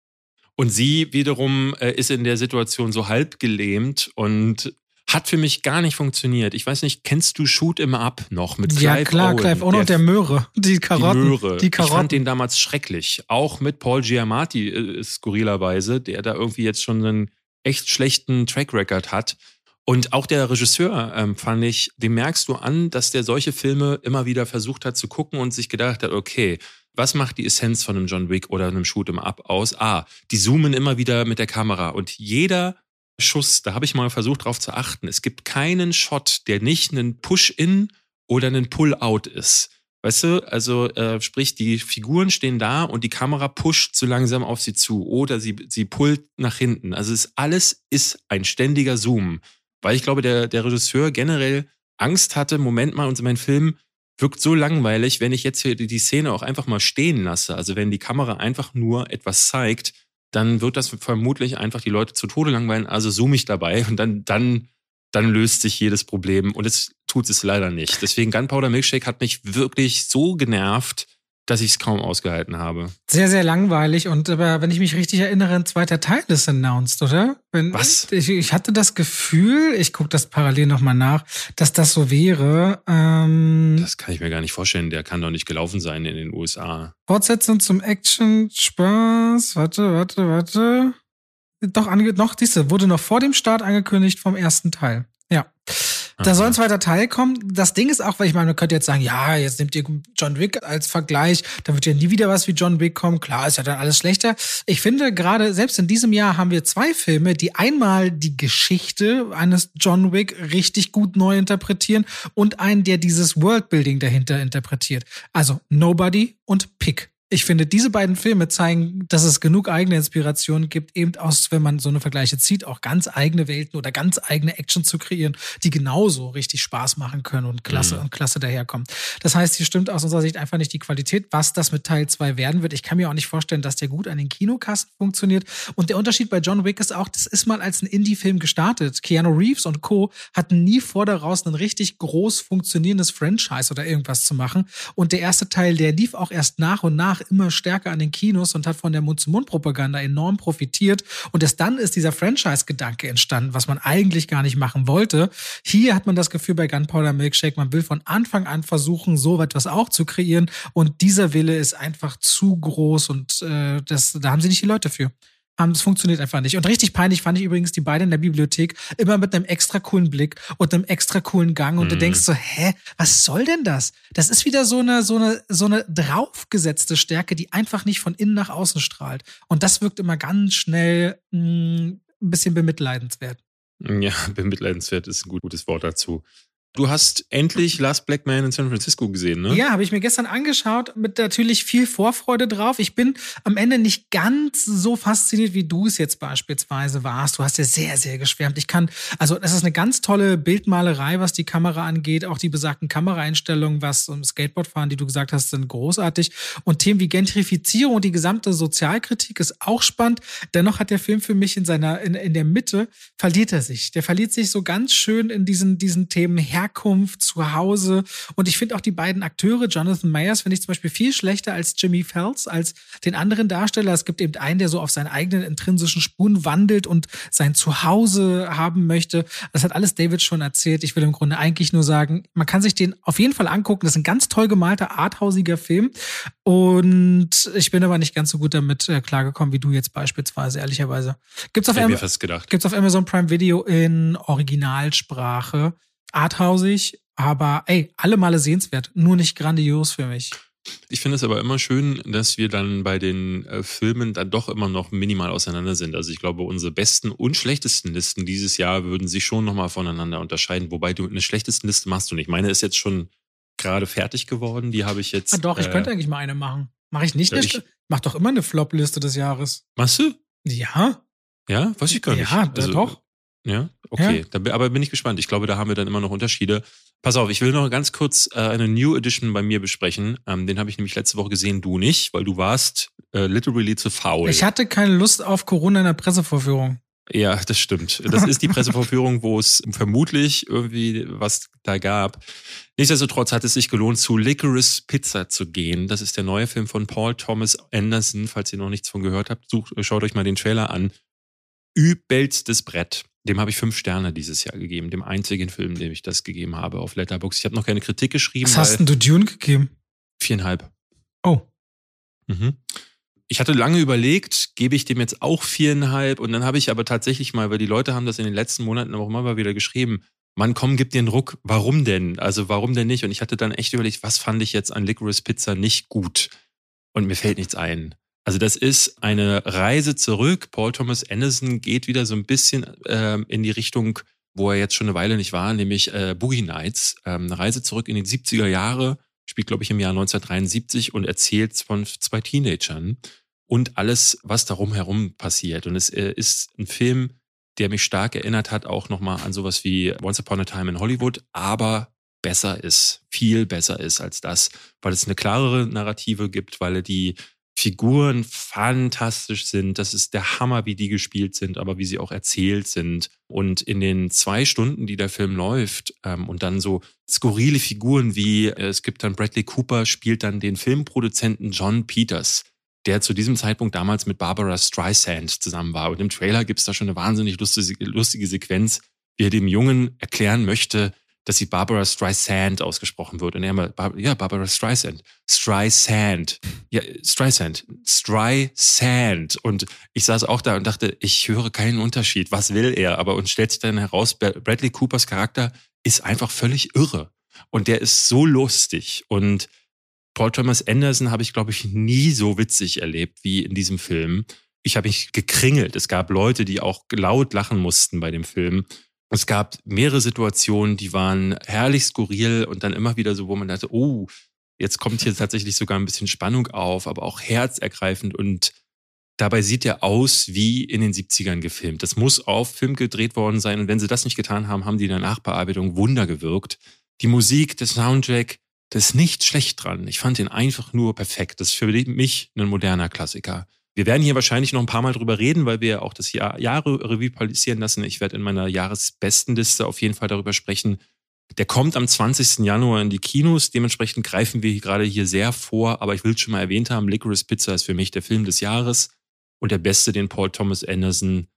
Und sie wiederum äh, ist in der Situation so halb gelähmt und hat für mich gar nicht funktioniert. Ich weiß nicht, kennst du Shoot im Up noch mit Clive Ja, klar, Owen, Clive Owen und der Möhre. Die Karotten. Die Möhre. Die Karotten. Ich fand den damals schrecklich. Auch mit Paul Giamatti, äh, skurrilerweise, der da irgendwie jetzt schon einen echt schlechten Track Record hat. Und auch der Regisseur, ähm, fand ich, dem merkst du an, dass der solche Filme immer wieder versucht hat zu gucken und sich gedacht hat, okay, was macht die Essenz von einem John Wick oder einem Shoot Up aus? Ah, die zoomen immer wieder mit der Kamera und jeder Schuss, da habe ich mal versucht drauf zu achten. Es gibt keinen Shot, der nicht einen Push-In oder einen Pull-Out ist. Weißt du, also äh, sprich, die Figuren stehen da und die Kamera pusht so langsam auf sie zu oder sie, sie pullt nach hinten. Also es alles ist ein ständiger Zoom. Weil ich glaube, der, der Regisseur generell Angst hatte, Moment mal, und mein Film wirkt so langweilig, wenn ich jetzt hier die, Szene auch einfach mal stehen lasse. Also wenn die Kamera einfach nur etwas zeigt, dann wird das vermutlich einfach die Leute zu Tode langweilen. Also zoome ich dabei und dann, dann, dann löst sich jedes Problem. Und es tut es leider nicht. Deswegen Gunpowder Milkshake hat mich wirklich so genervt, dass ich es kaum ausgehalten habe. Sehr, sehr langweilig. Und aber wenn ich mich richtig erinnere, ein zweiter Teil ist announced, oder? Wenn, Was? Ich, ich hatte das Gefühl, ich gucke das parallel nochmal nach, dass das so wäre. Ähm, Das kann ich mir gar nicht vorstellen. Der kann doch nicht gelaufen sein in den USA. Fortsetzung zum Action Spaß. Warte, warte, warte. Doch, ange noch, siehste, wurde noch vor dem Start angekündigt vom ersten Teil. Ja. Da soll ein zweiter Teil kommen. Das Ding ist auch, weil ich meine, man könnte jetzt sagen, ja, jetzt nehmt ihr John Wick als Vergleich, da wird ja nie wieder was wie John Wick kommen. Klar, ist ja dann alles schlechter. Ich finde gerade, selbst in diesem Jahr haben wir zwei Filme, die einmal die Geschichte eines John Wick richtig gut neu interpretieren und einen, der dieses Worldbuilding dahinter interpretiert. Also Nobody und Pick. Ich finde, diese beiden Filme zeigen, dass es genug eigene Inspirationen gibt, eben aus, wenn man so eine Vergleiche zieht, auch ganz eigene Welten oder ganz eigene Action zu kreieren, die genauso richtig Spaß machen können und klasse Mhm. und klasse daherkommen. Das heißt, hier stimmt aus unserer Sicht einfach nicht die Qualität, was das mit Teil 2 werden wird. Ich kann mir auch nicht vorstellen, dass der gut an den Kinokassen funktioniert. Und der Unterschied bei John Wick ist auch, das ist mal als ein Indie-Film gestartet. Keanu Reeves und Co. hatten nie vor daraus ein richtig groß funktionierendes Franchise oder irgendwas zu machen. Und der erste Teil, der lief auch erst nach und nach immer stärker an den Kinos und hat von der Mund-zu-Mund-Propaganda enorm profitiert. Und erst dann ist dieser Franchise-Gedanke entstanden, was man eigentlich gar nicht machen wollte. Hier hat man das Gefühl bei Gunpowder Milkshake, man will von Anfang an versuchen, so etwas auch zu kreieren. Und dieser Wille ist einfach zu groß und äh, das, da haben sie nicht die Leute für. Haben, das funktioniert einfach nicht. Und richtig peinlich fand ich übrigens die beiden in der Bibliothek immer mit einem extra coolen Blick und einem extra coolen Gang. Und du Mhm. denkst so, hä, was soll denn das? Das ist wieder so eine, so eine, so eine draufgesetzte Stärke, die einfach nicht von innen nach außen strahlt. Und das wirkt immer ganz schnell mh, ein bisschen bemitleidenswert. Ja, [LAUGHS] bemitleidenswert ist ein gut- gutes Wort dazu. Du hast endlich Last Black Man in San Francisco gesehen, ne? Ja, habe ich mir gestern angeschaut, mit natürlich viel Vorfreude drauf. Ich bin am Ende nicht ganz so fasziniert, wie du es jetzt beispielsweise warst. Du hast ja sehr, sehr geschwärmt. Ich kann, also es ist eine ganz tolle Bildmalerei, was die Kamera angeht. Auch die besagten Kameraeinstellungen, was um Skateboardfahren, die du gesagt hast, sind großartig. Und Themen wie Gentrifizierung und die gesamte Sozialkritik ist auch spannend. Dennoch hat der Film für mich in seiner, in, in der Mitte verliert er sich. Der verliert sich so ganz schön in diesen, diesen Themen Herkunft, Zuhause. Und ich finde auch die beiden Akteure, Jonathan Mayers, finde ich zum Beispiel viel schlechter als Jimmy Phelps, als den anderen Darsteller. Es gibt eben einen, der so auf seinen eigenen intrinsischen Spuren wandelt und sein Zuhause haben möchte. Das hat alles David schon erzählt. Ich will im Grunde eigentlich nur sagen, man kann sich den auf jeden Fall angucken. Das ist ein ganz toll gemalter, arthausiger Film. Und ich bin aber nicht ganz so gut damit äh, klargekommen wie du jetzt beispielsweise, ehrlicherweise. Gibt's auf, Am gibt's auf Amazon Prime Video in Originalsprache. Arthausig, aber ey, alle Male sehenswert. Nur nicht grandios für mich. Ich finde es aber immer schön, dass wir dann bei den äh, Filmen dann doch immer noch minimal auseinander sind. Also ich glaube, unsere besten und schlechtesten Listen dieses Jahr würden sich schon nochmal voneinander unterscheiden. Wobei du eine schlechtesten Liste machst du nicht. Meine ist jetzt schon gerade fertig geworden. Die habe ich jetzt. Ah, doch, ich äh, könnte eigentlich mal eine machen. Mache ich nicht? ja, eine ich- Mach doch immer eine Flop-Liste des Jahres. Machst du? Ja? Ja, weiß ich gar nicht. Ja, da doch. Ja, okay. Da, bin- aber bin ich gespannt. Ich glaube, da haben wir dann immer noch Unterschiede. Pass auf, ich will noch ganz kurz äh, eine New Edition bei mir besprechen. Ähm, den habe ich nämlich letzte Woche gesehen, du nicht, weil du warst äh, literally zu faul. Ich hatte keine Lust auf Corona in der Pressevorführung. Ja, das stimmt. Das ist die Pressevorführung, wo es vermutlich irgendwie was da gab. Nichtsdestotrotz hat es sich gelohnt, zu Licorice Pizza zu gehen. Das ist der neue Film von Paul Thomas Anderson. Falls ihr noch nichts von gehört habt, sucht, schaut euch mal den Trailer an. Übelstes Brett. Dem habe ich fünf Sterne dieses Jahr gegeben. Dem einzigen Film, dem ich das gegeben habe auf Letterboxd. Ich habe noch keine Kritik geschrieben. Was hast denn du Dune gegeben? viereinhalb. Oh. Mhm. Ich hatte lange überlegt, gebe ich dem jetzt auch viereinhalb und dann habe ich aber tatsächlich mal, weil die Leute haben das in den letzten Monaten auch immer mal wieder geschrieben, Mann, komm, gib dir einen Ruck. Warum denn? Also warum denn nicht? Und ich hatte dann echt überlegt, was fand ich jetzt an Licorice Pizza nicht gut? Und mir fällt nichts ein. Also das ist eine Reise zurück. Paul Thomas Anderson geht wieder so ein bisschen ähm, in die Richtung, wo er jetzt schon eine Weile nicht war, nämlich äh, Boogie Nights. Ähm, eine Reise zurück in die 70er Jahre, spielt, glaube ich, im Jahr 1973 und erzählt von zwei Teenagern und alles, was darum herum passiert. Und es äh, ist ein Film, der mich stark erinnert hat, auch nochmal an sowas wie Once Upon a Time in Hollywood, aber besser ist, viel besser ist als das, weil es eine klarere Narrative gibt, weil er die Figuren fantastisch sind. Das ist der Hammer, wie die gespielt sind, aber wie sie auch erzählt sind. Und in den zwei Stunden, die der Film läuft, ähm, und dann so skurrile Figuren wie, äh, es gibt dann Bradley Cooper, spielt dann den Filmproduzenten John Peters, der zu diesem Zeitpunkt damals mit Barbara Streisand zusammen war. Und im Trailer gibt es da schon eine wahnsinnig lustige, lustige Sequenz, wie er dem Jungen erklären möchte, dass sie Barbara Streisand ausgesprochen wird. Und er immer, ja, Barbara Streisand. Streisand. Ja, Streisand. Streisand. Und ich saß auch da und dachte, ich höre keinen Unterschied. Was will er? Aber uns stellt sich dann heraus, Bradley Coopers Charakter ist einfach völlig irre. Und der ist so lustig. Und Paul Thomas Anderson habe ich, glaube ich, nie so witzig erlebt wie in diesem Film. Ich habe mich gekringelt. Es gab Leute, die auch laut lachen mussten bei dem Film. Es gab mehrere Situationen, die waren herrlich skurril und dann immer wieder so, wo man dachte, oh, jetzt kommt hier tatsächlich sogar ein bisschen Spannung auf, aber auch herzergreifend und dabei sieht er aus wie in den 70ern gefilmt. Das muss auf Film gedreht worden sein und wenn sie das nicht getan haben, haben die in der Nachbearbeitung Wunder gewirkt. Die Musik, der Soundtrack, das ist nicht schlecht dran. Ich fand den einfach nur perfekt. Das ist für mich ein moderner Klassiker. Wir werden hier wahrscheinlich noch ein paar Mal drüber reden, weil wir auch das Jahr, Revue passieren lassen. Ich werde in meiner Jahresbestenliste auf jeden Fall darüber sprechen. Der kommt am 20. Januar in die Kinos. Dementsprechend greifen wir gerade hier sehr vor. Aber ich will es schon mal erwähnt haben, Licorice Pizza ist für mich der Film des Jahres und der beste, den Paul Thomas Anderson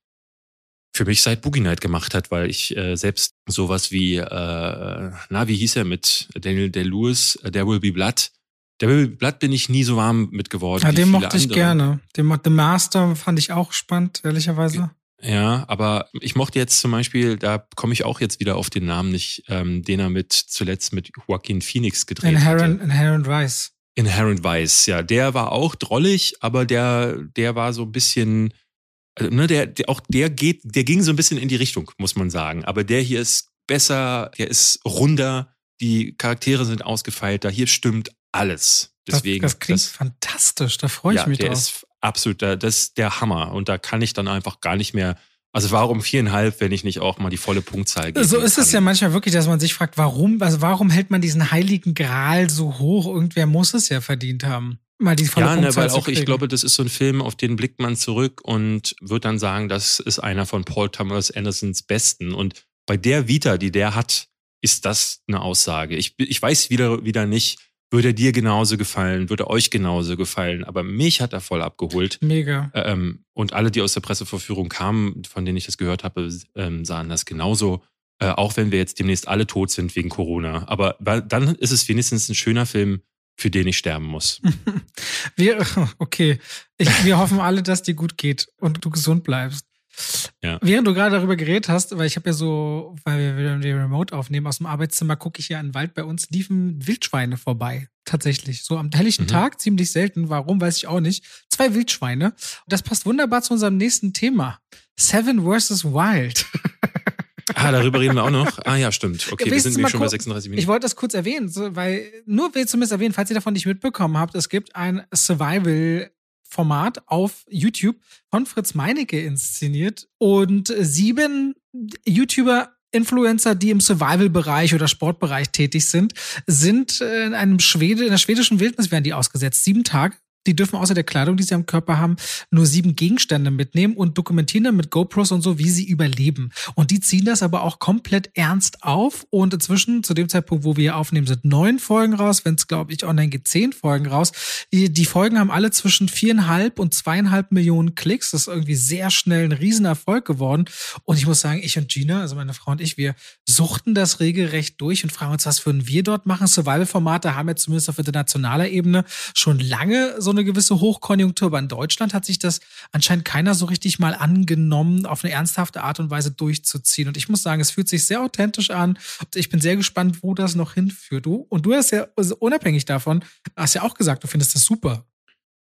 für mich seit Boogie Night gemacht hat, weil ich äh, selbst sowas wie, äh, na, wie hieß er mit Daniel Day-Lewis, äh, There Will Be Blood, der Blatt bin ich nie so warm mit geworden. Ja, den mochte ich andere. gerne. Den, The Master fand ich auch spannend, ehrlicherweise. Ja, aber ich mochte jetzt zum Beispiel, da komme ich auch jetzt wieder auf den Namen nicht, ähm, den er mit zuletzt mit Joaquin Phoenix gedreht Inherent, hatte. Inherent Vice. Inherent Vice, ja. Der war auch drollig, aber der, der war so ein bisschen, also, ne, der, der, auch der geht, der ging so ein bisschen in die Richtung, muss man sagen. Aber der hier ist besser, der ist runder, die Charaktere sind ausgefeilter, hier stimmt alles. Deswegen, das, das klingt das, fantastisch, da freue ich ja, mich der drauf. Ist absolut, das ist der Hammer. Und da kann ich dann einfach gar nicht mehr. Also warum viereinhalb, wenn ich nicht auch mal die volle Punktzahl gebe? So ist kann. es ja manchmal wirklich, dass man sich fragt, warum, also warum hält man diesen heiligen Gral so hoch? Irgendwer muss es ja verdient haben. Mal die volle ja, ne, weil auch ich glaube, das ist so ein Film, auf den blickt man zurück und wird dann sagen, das ist einer von Paul Thomas Andersons besten. Und bei der Vita, die der hat, ist das eine Aussage. Ich, ich weiß wieder, wieder nicht, würde er dir genauso gefallen, würde euch genauso gefallen. Aber mich hat er voll abgeholt. Mega. Ähm, und alle, die aus der Presseverführung kamen, von denen ich das gehört habe, ähm, sahen das genauso. Äh, auch wenn wir jetzt demnächst alle tot sind wegen Corona. Aber dann ist es wenigstens ein schöner Film, für den ich sterben muss. [LAUGHS] wir, [LAUGHS] okay. Ich, wir hoffen alle, dass dir gut geht und du gesund bleibst. Ja. Während du gerade darüber geredet hast, weil ich habe ja so, weil wir wieder die Remote aufnehmen aus dem Arbeitszimmer, gucke ich ja in den Wald bei uns, liefen Wildschweine vorbei. Tatsächlich. So am helllichen mhm. Tag, ziemlich selten. Warum, weiß ich auch nicht. Zwei Wildschweine. Das passt wunderbar zu unserem nächsten Thema. Seven vs. Wild. [LAUGHS] Ah, darüber reden wir auch noch. Ah ja, stimmt. Okay, ja, wir sind nämlich schon bei 36 Minuten. Ich wollte das kurz erwähnen, weil nur will zumindest erwähnen, falls ihr davon nicht mitbekommen habt, es gibt ein Survival Format auf YouTube von Fritz Meinecke inszeniert und sieben YouTuber Influencer, die im Survival-Bereich oder Sportbereich tätig sind, sind in einem Schwede, in der schwedischen Wildnis werden die ausgesetzt. Sieben Tage die dürfen außer der Kleidung, die sie am Körper haben, nur sieben Gegenstände mitnehmen und dokumentieren dann mit GoPros und so, wie sie überleben. Und die ziehen das aber auch komplett ernst auf. Und inzwischen, zu dem Zeitpunkt, wo wir aufnehmen, sind neun Folgen raus. Wenn es, glaube ich, online geht, zehn Folgen raus. Die, die Folgen haben alle zwischen viereinhalb und zweieinhalb Millionen Klicks. Das ist irgendwie sehr schnell ein Riesenerfolg geworden. Und ich muss sagen, ich und Gina, also meine Frau und ich, wir suchten das regelrecht durch und fragen uns, was würden wir dort machen? Survival-Formate haben ja zumindest auf internationaler Ebene schon lange so eine gewisse Hochkonjunktur, aber in Deutschland hat sich das anscheinend keiner so richtig mal angenommen, auf eine ernsthafte Art und Weise durchzuziehen. Und ich muss sagen, es fühlt sich sehr authentisch an. Ich bin sehr gespannt, wo das noch hinführt. Du und du hast ja also unabhängig davon, hast ja auch gesagt, du findest das super.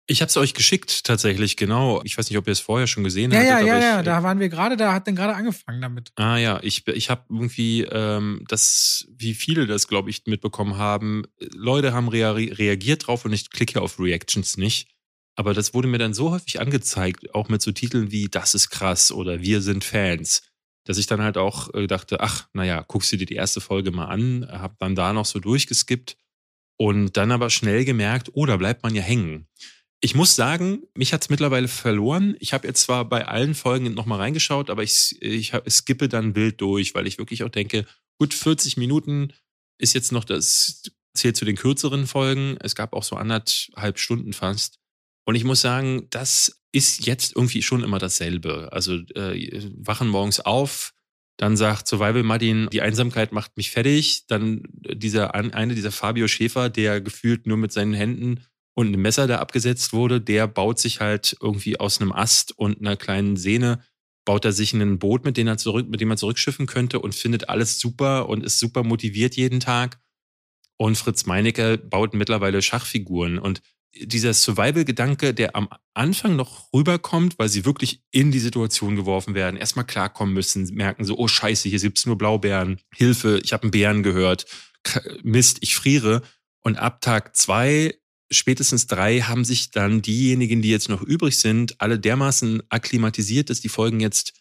Ich habe es euch geschickt tatsächlich, genau. Ich weiß nicht, ob ihr es vorher schon gesehen ja, hattet. Ja, ja, ja, da waren wir gerade, da hat dann gerade angefangen damit. Ah ja, ich, ich habe irgendwie ähm, das, wie viele das, glaube ich, mitbekommen haben. Leute haben rea reagiert drauf und ich klicke auf Reactions nicht. Aber das wurde mir dann so häufig angezeigt, auch mit so Titeln wie Das ist krass oder Wir sind Fans, dass ich dann halt auch äh, dachte, ach, naja, guckst du dir die erste Folge mal an, hab dann da noch so durchgeskippt und dann aber schnell gemerkt, oh, da bleibt man ja hängen. Ich muss sagen, mich hat's mittlerweile verloren. Ich habe jetzt zwar bei allen Folgen nochmal reingeschaut, aber ich, ich skippe dann wild durch, weil ich wirklich auch denke, gut, 40 Minuten ist jetzt noch das, zählt zu den kürzeren Folgen. Es gab auch so anderthalb Stunden fast. Und ich muss sagen, das ist jetzt irgendwie schon immer dasselbe. Also äh, wachen morgens auf, dann sagt Survival Martin, die Einsamkeit macht mich fertig. Dann dieser eine, dieser Fabio Schäfer, der gefühlt nur mit seinen Händen und ein Messer da abgesetzt wurde, der baut sich halt irgendwie aus einem Ast und einer kleinen Sehne, baut er sich ein Boot, mit dem er zurück, mit dem er zurückschiffen könnte und findet alles super und ist super motiviert jeden Tag. Und Fritz Meinecke baut mittlerweile Schachfiguren und dieser Survival-Gedanke, der am Anfang noch rüberkommt, weil sie wirklich in die Situation geworfen werden, erstmal klarkommen müssen, merken so, oh scheiße, hier gibt's nur Blaubeeren, Hilfe, ich habe einen Bären gehört, Mist, ich friere. Und ab Tag zwei spätestens drei haben sich dann diejenigen, die jetzt noch übrig sind, alle dermaßen akklimatisiert, dass die Folgen jetzt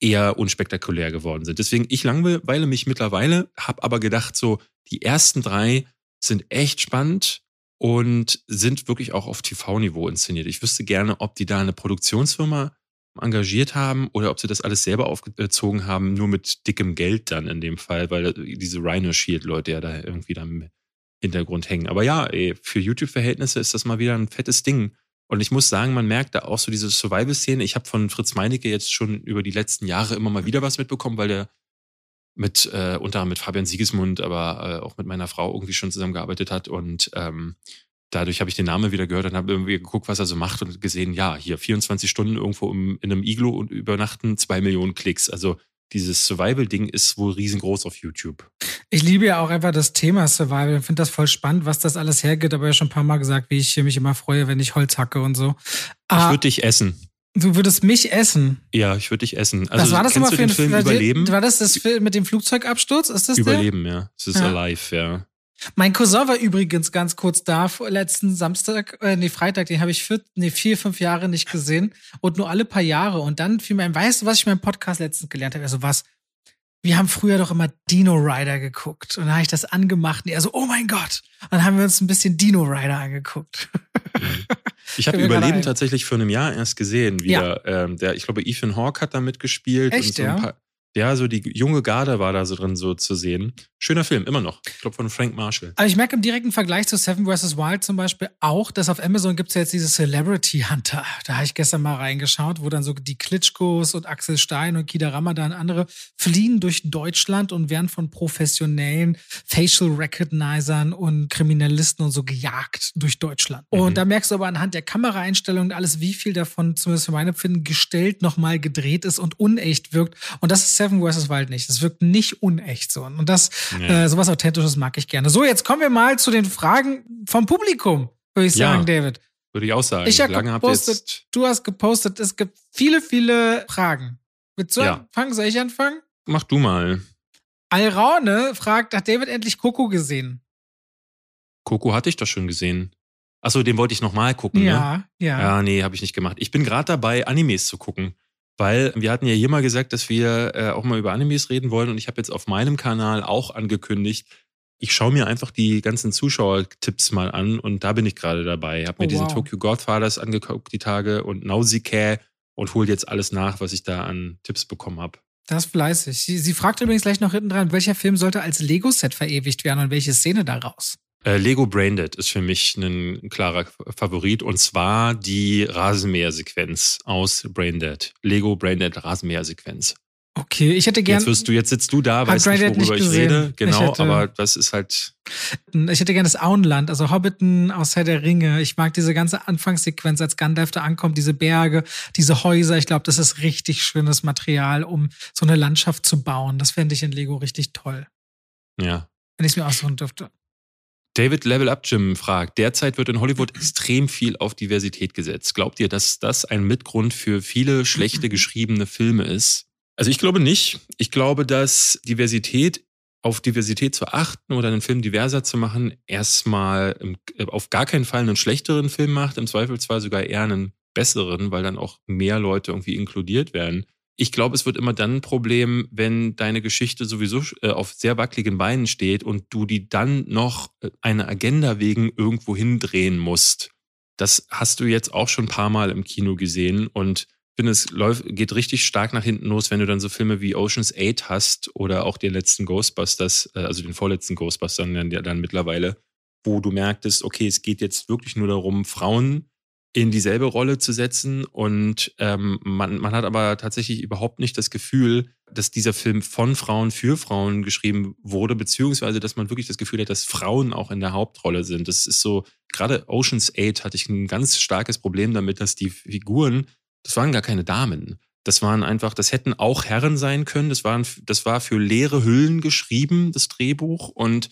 eher unspektakulär geworden sind. Deswegen, ich langweile mich mittlerweile, habe aber gedacht, so, die ersten drei sind echt spannend und sind wirklich auch auf TV-Niveau inszeniert. Ich wüsste gerne, ob die da eine Produktionsfirma engagiert haben oder ob sie das alles selber aufgezogen haben, nur mit dickem Geld dann in dem Fall, weil diese Rhino Shield-Leute ja da irgendwie dann Hintergrund hängen. Aber ja, ey, für YouTube-Verhältnisse ist das mal wieder ein fettes Ding. Und ich muss sagen, man merkt da auch so diese Survival-Szene. Ich habe von Fritz Meinecke jetzt schon über die letzten Jahre immer mal wieder was mitbekommen, weil der mit äh, unter anderem mit Fabian Siegesmund, aber äh, auch mit meiner Frau irgendwie schon zusammengearbeitet hat. Und ähm, dadurch habe ich den Namen wieder gehört und habe irgendwie geguckt, was er so macht und gesehen, ja, hier 24 Stunden irgendwo im, in einem Iglo und übernachten, zwei Millionen Klicks. Also dieses Survival-Ding ist wohl riesengroß auf YouTube. Ich liebe ja auch einfach das Thema Survival. Ich finde das voll spannend, was das alles hergeht. Aber ja schon ein paar Mal gesagt, wie ich mich immer freue, wenn ich Holz hacke und so. Ah, ich würde dich essen. Du würdest mich essen. Ja, ich würde dich essen. Also, Was war das nochmal für ein Film? Überleben? War das das Film mit dem Flugzeugabsturz? Ist das Überleben, der? ja. Es ist ja. Alive, ja. Mein Cousin war übrigens ganz kurz da, letzten Samstag, äh, nee, Freitag, den habe ich vier, nee, vier, fünf Jahre nicht gesehen und nur alle paar Jahre. Und dann fiel mir ein, weißt du, was ich in meinem Podcast letztens gelernt habe? Also was, wir haben früher doch immer Dino Rider geguckt. Und dann habe ich das angemacht und er so, oh mein Gott. Und dann haben wir uns ein bisschen Dino Rider angeguckt. [LAUGHS] Ich habe Überleben tatsächlich vor einem Jahr erst gesehen. Wieder. Ja. Ähm, der, ich glaube, Ethan Hawke hat da mitgespielt. Echt, und so ja? ein paar, ja, so die junge Garde war da so drin so zu sehen. Schöner Film, immer noch. Ich glaube von Frank Marshall. Aber ich merke im direkten Vergleich zu Seven vs. Wild zum Beispiel auch, dass auf Amazon gibt es ja jetzt diese Celebrity Hunter. Da habe ich gestern mal reingeschaut, wo dann so die Klitschkos und Axel Stein und Kida Ramadan und andere fliehen durch Deutschland und werden von professionellen Facial Recognizern und Kriminalisten und so gejagt durch Deutschland. Mhm. Und da merkst du aber anhand der Kameraeinstellungen alles, wie viel davon, zumindest für mein Empfinden, gestellt nochmal gedreht ist und unecht wirkt. Und das ist Seven vs. Wild nicht. Das wirkt nicht unecht so. Und das, ja. äh, sowas Authentisches mag ich gerne. So, jetzt kommen wir mal zu den Fragen vom Publikum, würde ich sagen, ja, David. Würde ich auch sagen. Ich habe gepostet, du hast gepostet, es gibt viele, viele Fragen. Willst du ja. anfangen? Soll ich anfangen? Mach du mal. Alraune fragt, hat David endlich Coco gesehen? Coco hatte ich doch schon gesehen. Achso, den wollte ich nochmal gucken, ja, ne? Ja, ja. nee, habe ich nicht gemacht. Ich bin gerade dabei, Animes zu gucken. Weil wir hatten ja hier mal gesagt, dass wir äh, auch mal über Animes reden wollen und ich habe jetzt auf meinem Kanal auch angekündigt, ich schaue mir einfach die ganzen Zuschauertipps mal an und da bin ich gerade dabei. Habe mir oh, diesen wow. Tokyo Godfathers angeguckt die Tage und Nausicaa und hole jetzt alles nach, was ich da an Tipps bekommen habe. Das ist fleißig. Sie, sie fragt übrigens gleich noch hinten dran, welcher Film sollte als Lego-Set verewigt werden und welche Szene daraus? Äh, Lego Braindead ist für mich ein klarer Favorit und zwar die Rasenmäher-Sequenz aus Braindead. Lego Braindead Rasenmäher-Sequenz. Okay, ich hätte gerne. Jetzt wirst du, jetzt sitzt du da, weißt nicht, worüber nicht ich rede. Genau, ich hätte, aber das ist halt. Ich hätte gerne das Auenland, also Hobbiten aus Herr der Ringe. Ich mag diese ganze Anfangssequenz, als Gandalf da ankommt, diese Berge, diese Häuser. Ich glaube, das ist richtig schönes Material, um so eine Landschaft zu bauen. Das fände ich in Lego richtig toll. Ja. Wenn ich es mir aussuchen dürfte. David Level Up Jim fragt, derzeit wird in Hollywood extrem viel auf Diversität gesetzt. Glaubt ihr, dass das ein Mitgrund für viele schlechte geschriebene Filme ist? Also ich glaube nicht. Ich glaube, dass Diversität auf Diversität zu achten oder einen Film diverser zu machen, erstmal auf gar keinen Fall einen schlechteren Film macht, im Zweifelsfall sogar eher einen besseren, weil dann auch mehr Leute irgendwie inkludiert werden ich glaube, es wird immer dann ein Problem, wenn deine Geschichte sowieso äh, auf sehr wackeligen Beinen steht und du die dann noch äh, eine Agenda wegen irgendwo hindrehen musst. das hast du jetzt auch schon ein paar Mal im Kino gesehen und finde, es läuft, geht richtig stark nach hinten los, wenn du dann so Filme wie Ocean's 8 hast oder auch den letzten Ghostbusters, äh, also den vorletzten Ghostbusters dann, dann mittlerweile, wo du merktest, okay, es geht jetzt wirklich nur darum, Frauen in dieselbe Rolle zu setzen. Und ähm, man, man hat aber tatsächlich überhaupt nicht das Gefühl, dass dieser Film von Frauen für Frauen geschrieben wurde, beziehungsweise dass man wirklich das Gefühl hat, dass Frauen auch in der Hauptrolle sind. Das ist so, gerade Oceans 8 hatte ich ein ganz starkes Problem damit, dass die Figuren, das waren gar keine Damen. Das waren einfach, das hätten auch Herren sein können. Das, waren, das war für leere Hüllen geschrieben, das Drehbuch. Und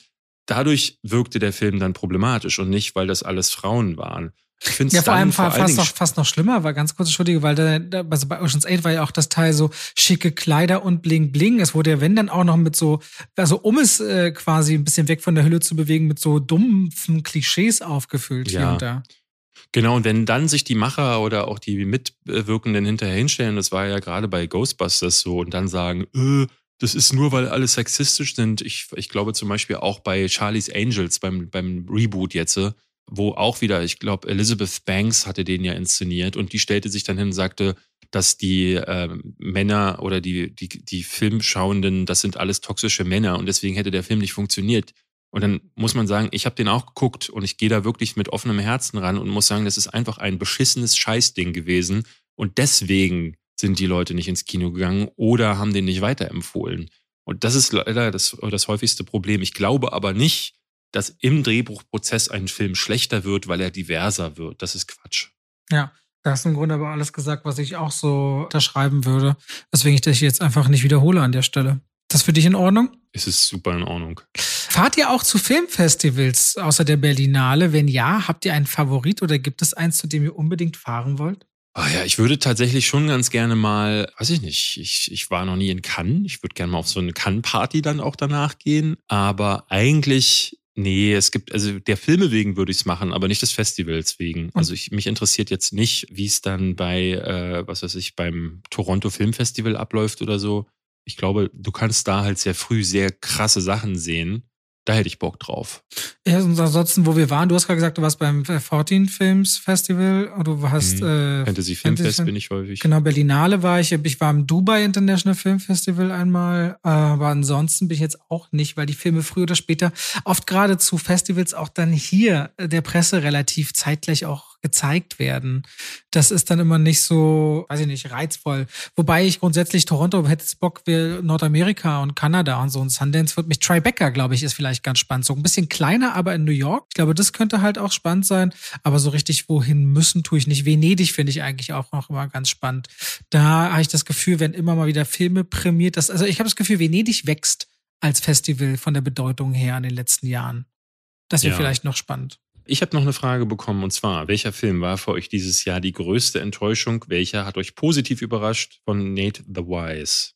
dadurch wirkte der Film dann problematisch und nicht, weil das alles Frauen waren. Ich finde ja, vor allem vor fast, noch, fast noch schlimmer, war ganz kurz, Entschuldige, weil da, also bei Ocean's 8 war ja auch das Teil so schicke Kleider und Bling Bling. Es wurde ja, wenn dann auch noch mit so, also um es äh, quasi ein bisschen weg von der Hülle zu bewegen, mit so dumpfen Klischees aufgefüllt ja. hier und da. Genau, und wenn dann sich die Macher oder auch die Mitwirkenden hinterher hinstellen, das war ja gerade bei Ghostbusters so, und dann sagen, äh, das ist nur, weil alle sexistisch sind. Ich, ich glaube zum Beispiel auch bei Charlie's Angels, beim, beim Reboot jetzt, wo auch wieder, ich glaube, Elizabeth Banks hatte den ja inszeniert und die stellte sich dann hin und sagte, dass die äh, Männer oder die, die, die Filmschauenden, das sind alles toxische Männer und deswegen hätte der Film nicht funktioniert. Und dann muss man sagen, ich habe den auch geguckt und ich gehe da wirklich mit offenem Herzen ran und muss sagen, das ist einfach ein beschissenes Scheißding gewesen. Und deswegen sind die Leute nicht ins Kino gegangen oder haben den nicht weiterempfohlen. Und das ist leider das, das häufigste Problem. Ich glaube aber nicht, dass im Drehbuchprozess ein Film schlechter wird, weil er diverser wird. Das ist Quatsch. Ja, da hast du im Grunde aber alles gesagt, was ich auch so unterschreiben würde. Deswegen ich das jetzt einfach nicht wiederhole an der Stelle. Das für dich in Ordnung? Es ist super in Ordnung. Fahrt ihr auch zu Filmfestivals außer der Berlinale? Wenn ja, habt ihr einen Favorit oder gibt es eins, zu dem ihr unbedingt fahren wollt? Ah ja, ich würde tatsächlich schon ganz gerne mal, weiß ich nicht, ich, ich war noch nie in Cannes. Ich würde gerne mal auf so eine Cannes-Party dann auch danach gehen. Aber eigentlich Nee, es gibt, also der Filme wegen würde ich es machen, aber nicht des Festivals wegen. Also ich, mich interessiert jetzt nicht, wie es dann bei, äh, was weiß ich, beim Toronto Film Festival abläuft oder so. Ich glaube, du kannst da halt sehr früh sehr krasse Sachen sehen. Da hätte ich Bock drauf. Ja, und ansonsten, wo wir waren, du hast gerade gesagt, du warst beim 14 Films Festival oder du hast mhm. äh, Fantasy Filmfest bin ich häufig. Genau, Berlinale war ich. Ich war im Dubai International Film Festival einmal, aber ansonsten bin ich jetzt auch nicht, weil die Filme früher oder später oft gerade zu Festivals auch dann hier der Presse relativ zeitgleich auch gezeigt werden. Das ist dann immer nicht so, weiß ich nicht, reizvoll. Wobei ich grundsätzlich Toronto hätte Bock, wir Nordamerika und Kanada und so und Sundance wird mich Tribeca, glaube ich, ist vielleicht ganz spannend. So ein bisschen kleiner, aber in New York. Ich glaube, das könnte halt auch spannend sein. Aber so richtig wohin müssen tue ich nicht. Venedig finde ich eigentlich auch noch immer ganz spannend. Da habe ich das Gefühl, wenn immer mal wieder Filme prämiert, das, also ich habe das Gefühl, Venedig wächst als Festival von der Bedeutung her in den letzten Jahren. Das wäre ja. vielleicht noch spannend. Ich habe noch eine Frage bekommen und zwar, welcher Film war für euch dieses Jahr die größte Enttäuschung? Welcher hat euch positiv überrascht von Nate the Wise?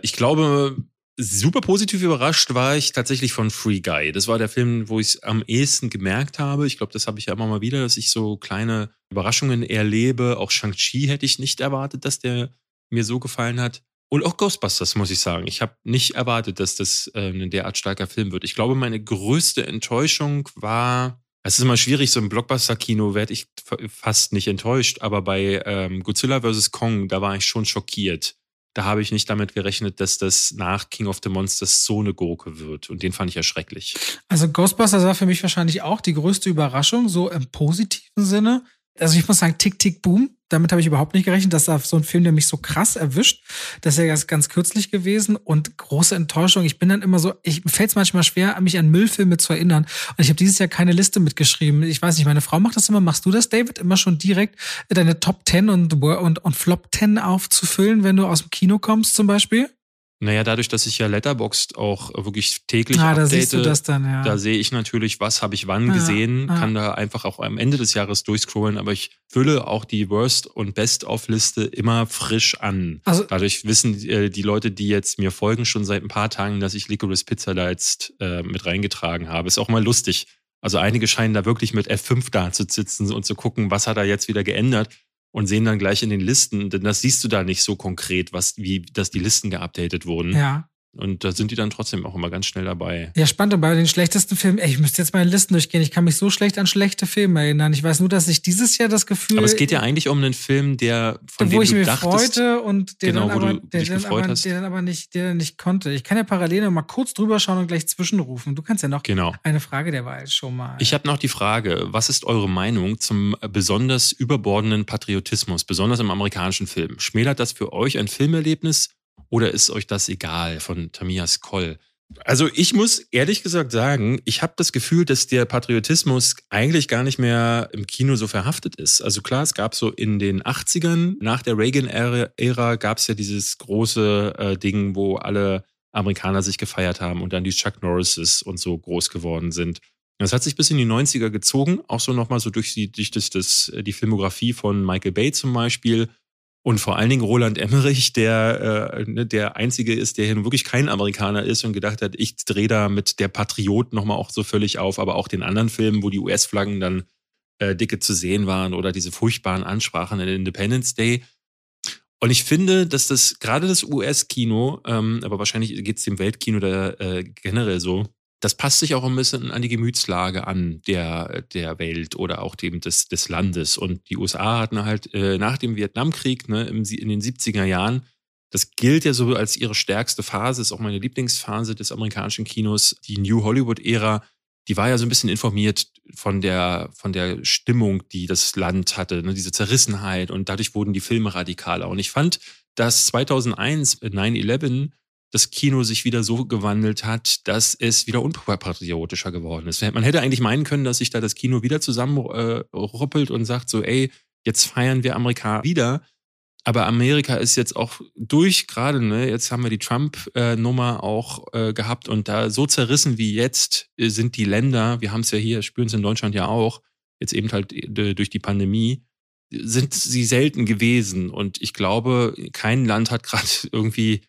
Ich glaube, super positiv überrascht war ich tatsächlich von Free Guy. Das war der Film, wo ich es am ehesten gemerkt habe. Ich glaube, das habe ich ja immer mal wieder, dass ich so kleine Überraschungen erlebe. Auch Shang-Chi hätte ich nicht erwartet, dass der mir so gefallen hat. Und auch Ghostbusters, muss ich sagen. Ich habe nicht erwartet, dass das äh, ein derart starker Film wird. Ich glaube, meine größte Enttäuschung war es ist immer schwierig, so im Blockbuster-Kino werde ich fast nicht enttäuscht, aber bei ähm, Godzilla vs. Kong, da war ich schon schockiert. Da habe ich nicht damit gerechnet, dass das nach King of the Monsters so eine Gurke wird. Und den fand ich erschrecklich. Also Ghostbusters war für mich wahrscheinlich auch die größte Überraschung, so im positiven Sinne. Also ich muss sagen, Tick, Tick, Boom damit habe ich überhaupt nicht gerechnet, dass da so ein Film, der mich so krass erwischt. Das ist ja ganz, ganz kürzlich gewesen und große Enttäuschung. Ich bin dann immer so, ich fällt es manchmal schwer, mich an Müllfilme zu erinnern. Und ich habe dieses Jahr keine Liste mitgeschrieben. Ich weiß nicht, meine Frau macht das immer. Machst du das, David? Immer schon direkt deine Top 10 und, und, und Flop 10 aufzufüllen, wenn du aus dem Kino kommst zum Beispiel? Naja, dadurch, dass ich ja Letterboxd auch wirklich täglich ah, update, da, siehst du das dann, ja. da sehe ich natürlich, was habe ich wann ja, gesehen, ja. kann da einfach auch am Ende des Jahres durchscrollen, aber ich fülle auch die Worst- und Best-of-Liste immer frisch an. Also, Dadurch wissen äh, die Leute, die jetzt mir folgen, schon seit ein paar Tagen, dass ich Licorice Pizza da jetzt äh, mit reingetragen habe. Ist auch mal lustig. Also einige scheinen da wirklich mit F5 da zu sitzen und zu gucken, was hat er jetzt wieder geändert und sehen dann gleich in den Listen, denn das siehst du da nicht so konkret, was, wie, dass die Listen geupdatet wurden. Ja. Und da sind die dann trotzdem auch immer ganz schnell dabei. Ja, spannend. Und bei den schlechtesten Filmen, ey, ich müsste jetzt meine Listen durchgehen. Ich kann mich so schlecht an schlechte Filme erinnern. Ich weiß nur, dass ich dieses Jahr das Gefühl. Aber es geht ja eigentlich um einen Film, der von wo dem ich du mich dachtest, freute und der genau, dann aber, der dann aber, der dann aber nicht, der nicht konnte. Ich kann ja parallel noch mal kurz drüber schauen und gleich zwischenrufen. Du kannst ja noch genau. eine Frage der Wahl schon mal. Ich habe noch die Frage: Was ist eure Meinung zum besonders überbordenden Patriotismus, besonders im amerikanischen Film? Schmälert das für euch ein Filmerlebnis? Oder ist euch das egal von Tamias Koll? Also ich muss ehrlich gesagt sagen, ich habe das Gefühl, dass der Patriotismus eigentlich gar nicht mehr im Kino so verhaftet ist. Also klar, es gab so in den 80ern, nach der Reagan-Ära, gab es ja dieses große äh, Ding, wo alle Amerikaner sich gefeiert haben und dann die Chuck Norrises und so groß geworden sind. Das hat sich bis in die 90er gezogen, auch so nochmal so durch, die, durch das, das, die Filmografie von Michael Bay zum Beispiel. Und vor allen Dingen Roland Emmerich, der äh, ne, der Einzige ist, der hier nun wirklich kein Amerikaner ist und gedacht hat, ich drehe da mit der Patriot nochmal auch so völlig auf, aber auch den anderen Filmen, wo die US-Flaggen dann äh, dicke zu sehen waren oder diese furchtbaren Ansprachen in Independence Day. Und ich finde, dass das gerade das US-Kino, ähm, aber wahrscheinlich geht es dem Weltkino da äh, generell so, das passt sich auch ein bisschen an die Gemütslage an der, der Welt oder auch dem des, des Landes. Und die USA hatten halt äh, nach dem Vietnamkrieg ne, im, in den 70er Jahren, das gilt ja so als ihre stärkste Phase, ist auch meine Lieblingsphase des amerikanischen Kinos, die New Hollywood-Ära, die war ja so ein bisschen informiert von der, von der Stimmung, die das Land hatte, ne, diese Zerrissenheit und dadurch wurden die Filme radikaler. Und ich fand, dass 2001 9-11 das Kino sich wieder so gewandelt hat, dass es wieder unpatriotischer geworden ist. Man hätte eigentlich meinen können, dass sich da das Kino wieder zusammenruppelt äh, und sagt so, ey, jetzt feiern wir Amerika wieder. Aber Amerika ist jetzt auch durch gerade, ne, jetzt haben wir die Trump-Nummer auch äh, gehabt und da so zerrissen wie jetzt äh, sind die Länder, wir haben es ja hier, spüren es in Deutschland ja auch, jetzt eben halt äh, durch die Pandemie, sind sie selten gewesen. Und ich glaube, kein Land hat [LAUGHS] gerade irgendwie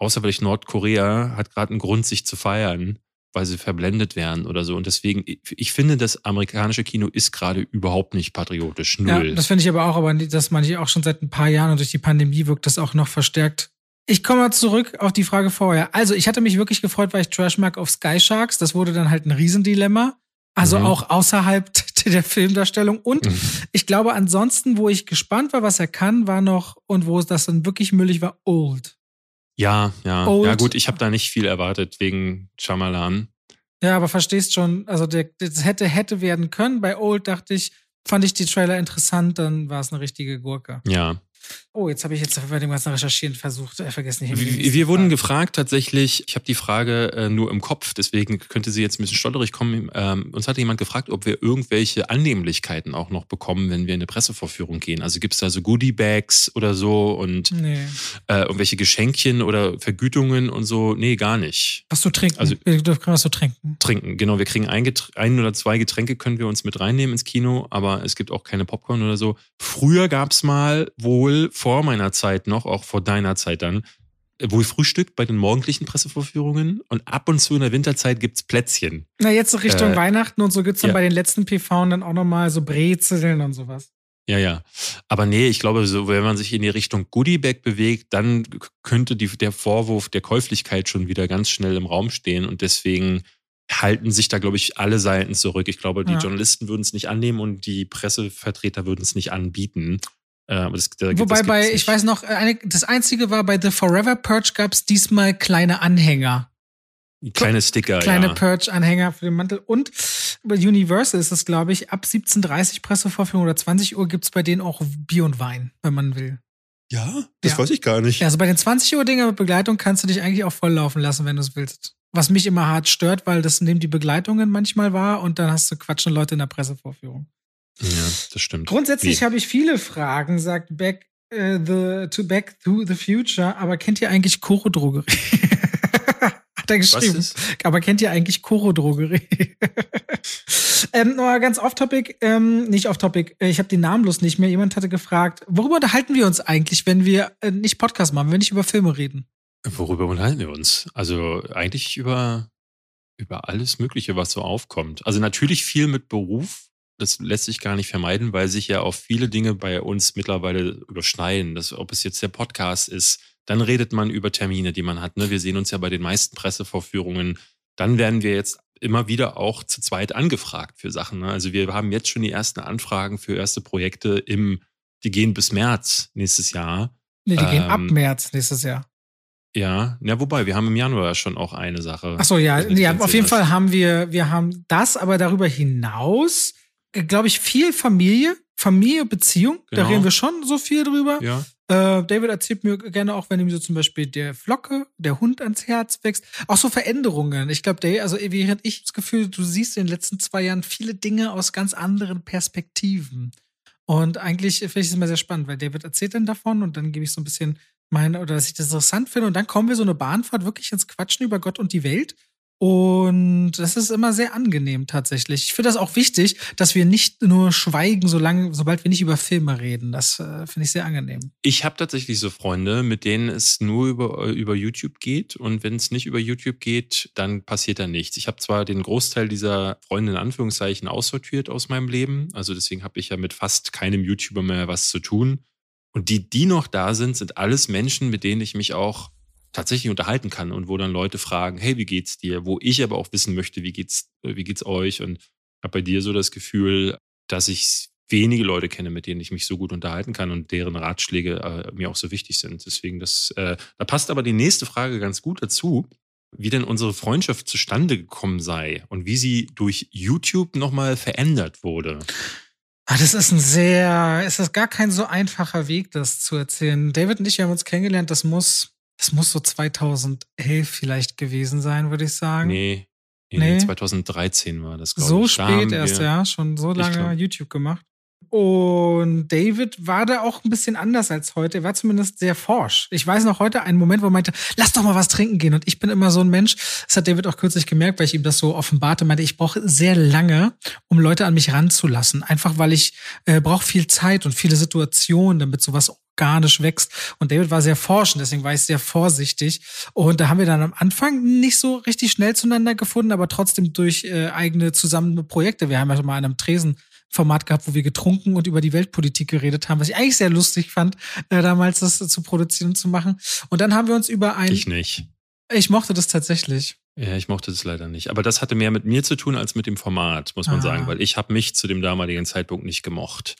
außer vielleicht Nordkorea hat gerade einen Grund, sich zu feiern, weil sie verblendet werden oder so. Und deswegen, ich finde, das amerikanische Kino ist gerade überhaupt nicht patriotisch. Null. Ja, das finde ich aber auch, aber das meine ich auch schon seit ein paar Jahren und durch die Pandemie wirkt das auch noch verstärkt. Ich komme mal zurück auf die Frage vorher. Also, ich hatte mich wirklich gefreut, weil ich Trash mag auf Sky Sharks. Das wurde dann halt ein Riesendilemma. Also mhm. auch außerhalb [LAUGHS] der Filmdarstellung. Und mhm. ich glaube, ansonsten, wo ich gespannt war, was er kann, war noch, und wo das dann wirklich müllig war, Old. Ja, ja. Old. Ja, gut, ich habe da nicht viel erwartet wegen Shyamalan. Ja, aber verstehst schon, also der, das hätte, hätte werden können. Bei Old dachte ich, fand ich die Trailer interessant, dann war es eine richtige Gurke. Ja. Oh, jetzt habe ich jetzt bei dem ganzen Recherchieren versucht, äh, vergessen. Wir, wir wurden gefragt tatsächlich, ich habe die Frage äh, nur im Kopf, deswegen könnte sie jetzt ein bisschen stotterig kommen. Ähm, uns hatte jemand gefragt, ob wir irgendwelche Annehmlichkeiten auch noch bekommen, wenn wir in eine Pressevorführung gehen. Also gibt es da so Goodie-Bags oder so und nee. äh, irgendwelche Geschenkchen oder Vergütungen und so? Nee, gar nicht. Was zu trinken? Also, wir dürfen was zu trinken. Trinken, genau. Wir kriegen ein, ein oder zwei Getränke können wir uns mit reinnehmen ins Kino, aber es gibt auch keine Popcorn oder so. Früher gab es mal wohl vor meiner Zeit noch, auch vor deiner Zeit dann, wohl Frühstück bei den morgendlichen Pressevorführungen und ab und zu in der Winterzeit gibt es Plätzchen. Na, jetzt Richtung äh, Weihnachten und so gibt es dann ja. bei den letzten PV dann auch nochmal so Brezeln und sowas. Ja, ja. Aber nee, ich glaube, so, wenn man sich in die Richtung Goodiebag bewegt, dann könnte die, der Vorwurf der Käuflichkeit schon wieder ganz schnell im Raum stehen und deswegen halten sich da, glaube ich, alle Seiten zurück. Ich glaube, die ja. Journalisten würden es nicht annehmen und die Pressevertreter würden es nicht anbieten. Äh, das, da, Wobei bei, ich weiß noch, eine, das einzige war, bei The Forever Purge gab es diesmal kleine Anhänger. Kleine Sticker, Kleine ja. Purge-Anhänger für den Mantel. Und bei Universal ist es, glaube ich, ab 17.30 Pressevorführung oder 20 Uhr gibt es bei denen auch Bier und Wein, wenn man will. Ja, das ja. weiß ich gar nicht. Ja, also bei den 20 Uhr Dinger mit Begleitung kannst du dich eigentlich auch volllaufen lassen, wenn du es willst. Was mich immer hart stört, weil das neben die Begleitungen manchmal war und dann hast du quatschende Leute in der Pressevorführung. Ja, das stimmt. Grundsätzlich habe ich viele Fragen, sagt Back, uh, the, to Back to the Future, aber kennt ihr eigentlich Koro Drogerie? [LAUGHS] Hat er geschrieben. Aber kennt ihr eigentlich Koro Drogerie? [LAUGHS] ähm, nur ganz off-topic, ähm, nicht off-topic, ich habe den Namen bloß nicht mehr. Jemand hatte gefragt, worüber unterhalten wir uns eigentlich, wenn wir äh, nicht Podcast machen, wenn wir nicht über Filme reden? Worüber unterhalten wir uns? Also eigentlich über, über alles Mögliche, was so aufkommt. Also natürlich viel mit Beruf, das lässt sich gar nicht vermeiden, weil sich ja auch viele Dinge bei uns mittlerweile überschneiden. Das, ob es jetzt der Podcast ist, Dann redet man über Termine, die man hat. Ne? Wir sehen uns ja bei den meisten Pressevorführungen. Dann werden wir jetzt immer wieder auch zu zweit angefragt für Sachen. Ne? Also wir haben jetzt schon die ersten Anfragen für erste Projekte im, die gehen bis März nächstes Jahr. Nee, die ähm, gehen ab ähm, März nächstes Jahr. Ja, ja, wobei, wir haben im Januar schon auch eine Sache. Ach so, ja, ja auf jeden Fall haben wir, wir haben das, aber darüber hinaus, glaube ich, viel Familie, Familie, Beziehung. Genau. Da reden wir schon so viel drüber. Ja. Äh, David erzählt mir gerne auch, wenn ihm so zum Beispiel der Flocke, der Hund ans Herz wächst. Auch so Veränderungen. Ich glaube, also während ich das Gefühl, du siehst in den letzten zwei Jahren viele Dinge aus ganz anderen Perspektiven. Und eigentlich finde ich es immer sehr spannend, weil David erzählt dann davon und dann gebe ich so ein bisschen meine, oder dass ich das interessant finde. Und dann kommen wir so eine Bahnfahrt wirklich ins Quatschen über Gott und die Welt. Und das ist immer sehr angenehm tatsächlich. Ich finde das auch wichtig, dass wir nicht nur schweigen, solange, sobald wir nicht über Filme reden. Das äh, finde ich sehr angenehm. Ich habe tatsächlich so Freunde, mit denen es nur über, über YouTube geht. Und wenn es nicht über YouTube geht, dann passiert da nichts. Ich habe zwar den Großteil dieser Freunde in Anführungszeichen aussortiert aus meinem Leben. Also deswegen habe ich ja mit fast keinem YouTuber mehr was zu tun. Und die, die noch da sind, sind alles Menschen, mit denen ich mich auch tatsächlich unterhalten kann und wo dann Leute fragen, hey, wie geht's dir? Wo ich aber auch wissen möchte, wie geht's, äh, wie geht's euch? Und habe bei dir so das Gefühl, dass ich wenige Leute kenne, mit denen ich mich so gut unterhalten kann und deren Ratschläge äh, mir auch so wichtig sind. Deswegen, das, äh, da passt aber die nächste Frage ganz gut dazu, wie denn unsere Freundschaft zustande gekommen sei und wie sie durch YouTube nochmal verändert wurde. Ah, das ist ein sehr, ist das gar kein so einfacher Weg, das zu erzählen. David und ich haben uns kennengelernt, das muss das muss so 2011 vielleicht gewesen sein, würde ich sagen. Nee. Nee, nee. 2013 war das, So ich. spät erst, ja. Schon so lange YouTube gemacht. Und David war da auch ein bisschen anders als heute. Er war zumindest sehr forsch. Ich weiß noch heute einen Moment, wo er meinte, lass doch mal was trinken gehen. Und ich bin immer so ein Mensch, das hat David auch kürzlich gemerkt, weil ich ihm das so offenbarte, meinte, ich brauche sehr lange, um Leute an mich ranzulassen. Einfach weil ich äh, brauche viel Zeit und viele Situationen, damit sowas organisch wächst. Und David war sehr forschend, deswegen war ich sehr vorsichtig. Und da haben wir dann am Anfang nicht so richtig schnell zueinander gefunden, aber trotzdem durch äh, eigene zusammen Projekte. Wir haben ja schon mal an einem Tresen Format gehabt, wo wir getrunken und über die Weltpolitik geredet haben, was ich eigentlich sehr lustig fand, äh, damals das zu produzieren und zu machen. Und dann haben wir uns über ein. Ich nicht. Ich mochte das tatsächlich. Ja, ich mochte das leider nicht. Aber das hatte mehr mit mir zu tun als mit dem Format, muss man ah. sagen, weil ich habe mich zu dem damaligen Zeitpunkt nicht gemocht.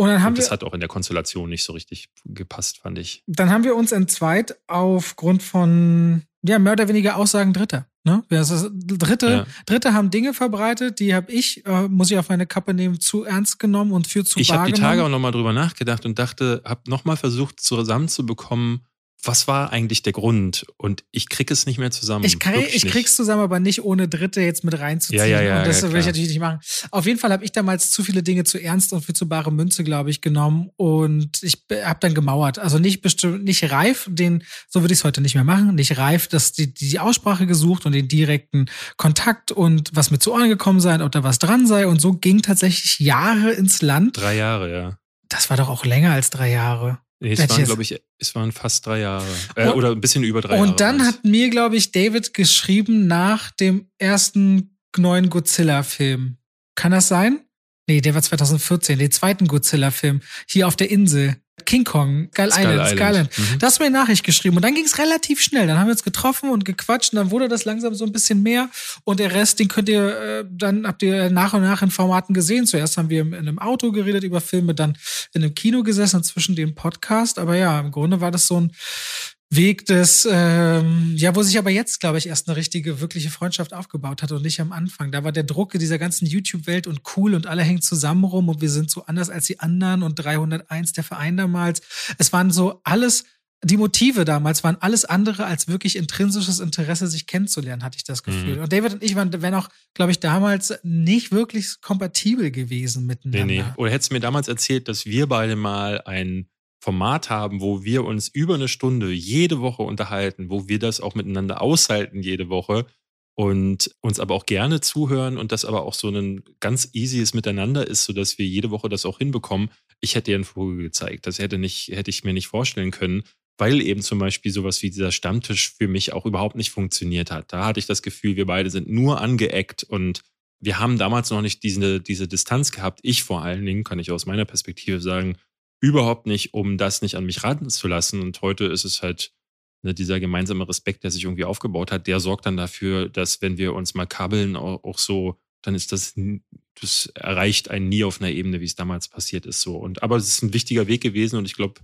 Und dann haben und das wir, hat auch in der Konstellation nicht so richtig gepasst, fand ich. Dann haben wir uns entzweit aufgrund von ja, mehr oder weniger Aussagen Dritter. Ne? Also Dritte, ja. Dritte haben Dinge verbreitet, die habe ich, äh, muss ich auf meine Kappe nehmen, zu ernst genommen und für zu Ich habe die Tage auch nochmal drüber nachgedacht und dachte, habe nochmal versucht zusammenzubekommen, was war eigentlich der Grund? Und ich krieg es nicht mehr zusammen. Ich, kann, ich krieg's zusammen, aber nicht ohne Dritte jetzt mit reinzuziehen. Ja, ja, ja, und das ja, will ich natürlich nicht machen. Auf jeden Fall habe ich damals zu viele Dinge zu ernst und für zu bare Münze, glaube ich, genommen. Und ich habe dann gemauert. Also nicht bestimmt, nicht reif, den, so würde ich es heute nicht mehr machen, nicht reif, dass die, die Aussprache gesucht und den direkten Kontakt und was mir zu Ohren gekommen sei, ob da was dran sei. Und so ging tatsächlich Jahre ins Land. Drei Jahre, ja. Das war doch auch länger als drei Jahre. Nee, es waren, glaube ich, es waren fast drei Jahre. Äh, und, oder ein bisschen über drei und Jahre. Und dann hat mir, glaube ich, David geschrieben nach dem ersten neuen Godzilla-Film. Kann das sein? Nee, der war 2014, den zweiten Godzilla-Film. Hier auf der Insel. King Kong, Skull, Skull Island, Skull Island. Mhm. Das hast mir eine Nachricht geschrieben und dann ging es relativ schnell. Dann haben wir uns getroffen und gequatscht und dann wurde das langsam so ein bisschen mehr und der Rest, den könnt ihr, äh, dann habt ihr nach und nach in Formaten gesehen. Zuerst haben wir in einem Auto geredet über Filme, dann in einem Kino gesessen zwischen dem Podcast. Aber ja, im Grunde war das so ein Weg des, ähm, ja, wo sich aber jetzt, glaube ich, erst eine richtige, wirkliche Freundschaft aufgebaut hat und nicht am Anfang. Da war der Druck dieser ganzen YouTube-Welt und cool und alle hängen zusammen rum und wir sind so anders als die anderen und 301 der Verein damals. Es waren so alles, die Motive damals waren alles andere als wirklich intrinsisches Interesse, sich kennenzulernen, hatte ich das Gefühl. Mhm. Und David und ich waren, wenn auch, glaube ich, damals nicht wirklich kompatibel gewesen miteinander. Nee, nee. Oder hättest du mir damals erzählt, dass wir beide mal ein Format haben, wo wir uns über eine Stunde jede Woche unterhalten, wo wir das auch miteinander aushalten jede Woche und uns aber auch gerne zuhören und das aber auch so ein ganz easyes Miteinander ist, sodass wir jede Woche das auch hinbekommen. Ich hätte dir einen Vogel gezeigt. Das hätte, nicht, hätte ich mir nicht vorstellen können, weil eben zum Beispiel sowas wie dieser Stammtisch für mich auch überhaupt nicht funktioniert hat. Da hatte ich das Gefühl, wir beide sind nur angeeckt und wir haben damals noch nicht diese, diese Distanz gehabt. Ich vor allen Dingen, kann ich aus meiner Perspektive sagen, überhaupt nicht, um das nicht an mich ranzulassen. Und heute ist es halt Ne, dieser gemeinsame Respekt, der sich irgendwie aufgebaut hat, der sorgt dann dafür, dass wenn wir uns mal kabeln, auch, auch so, dann ist das, das erreicht einen nie auf einer Ebene, wie es damals passiert ist. So. Und aber es ist ein wichtiger Weg gewesen und ich glaube,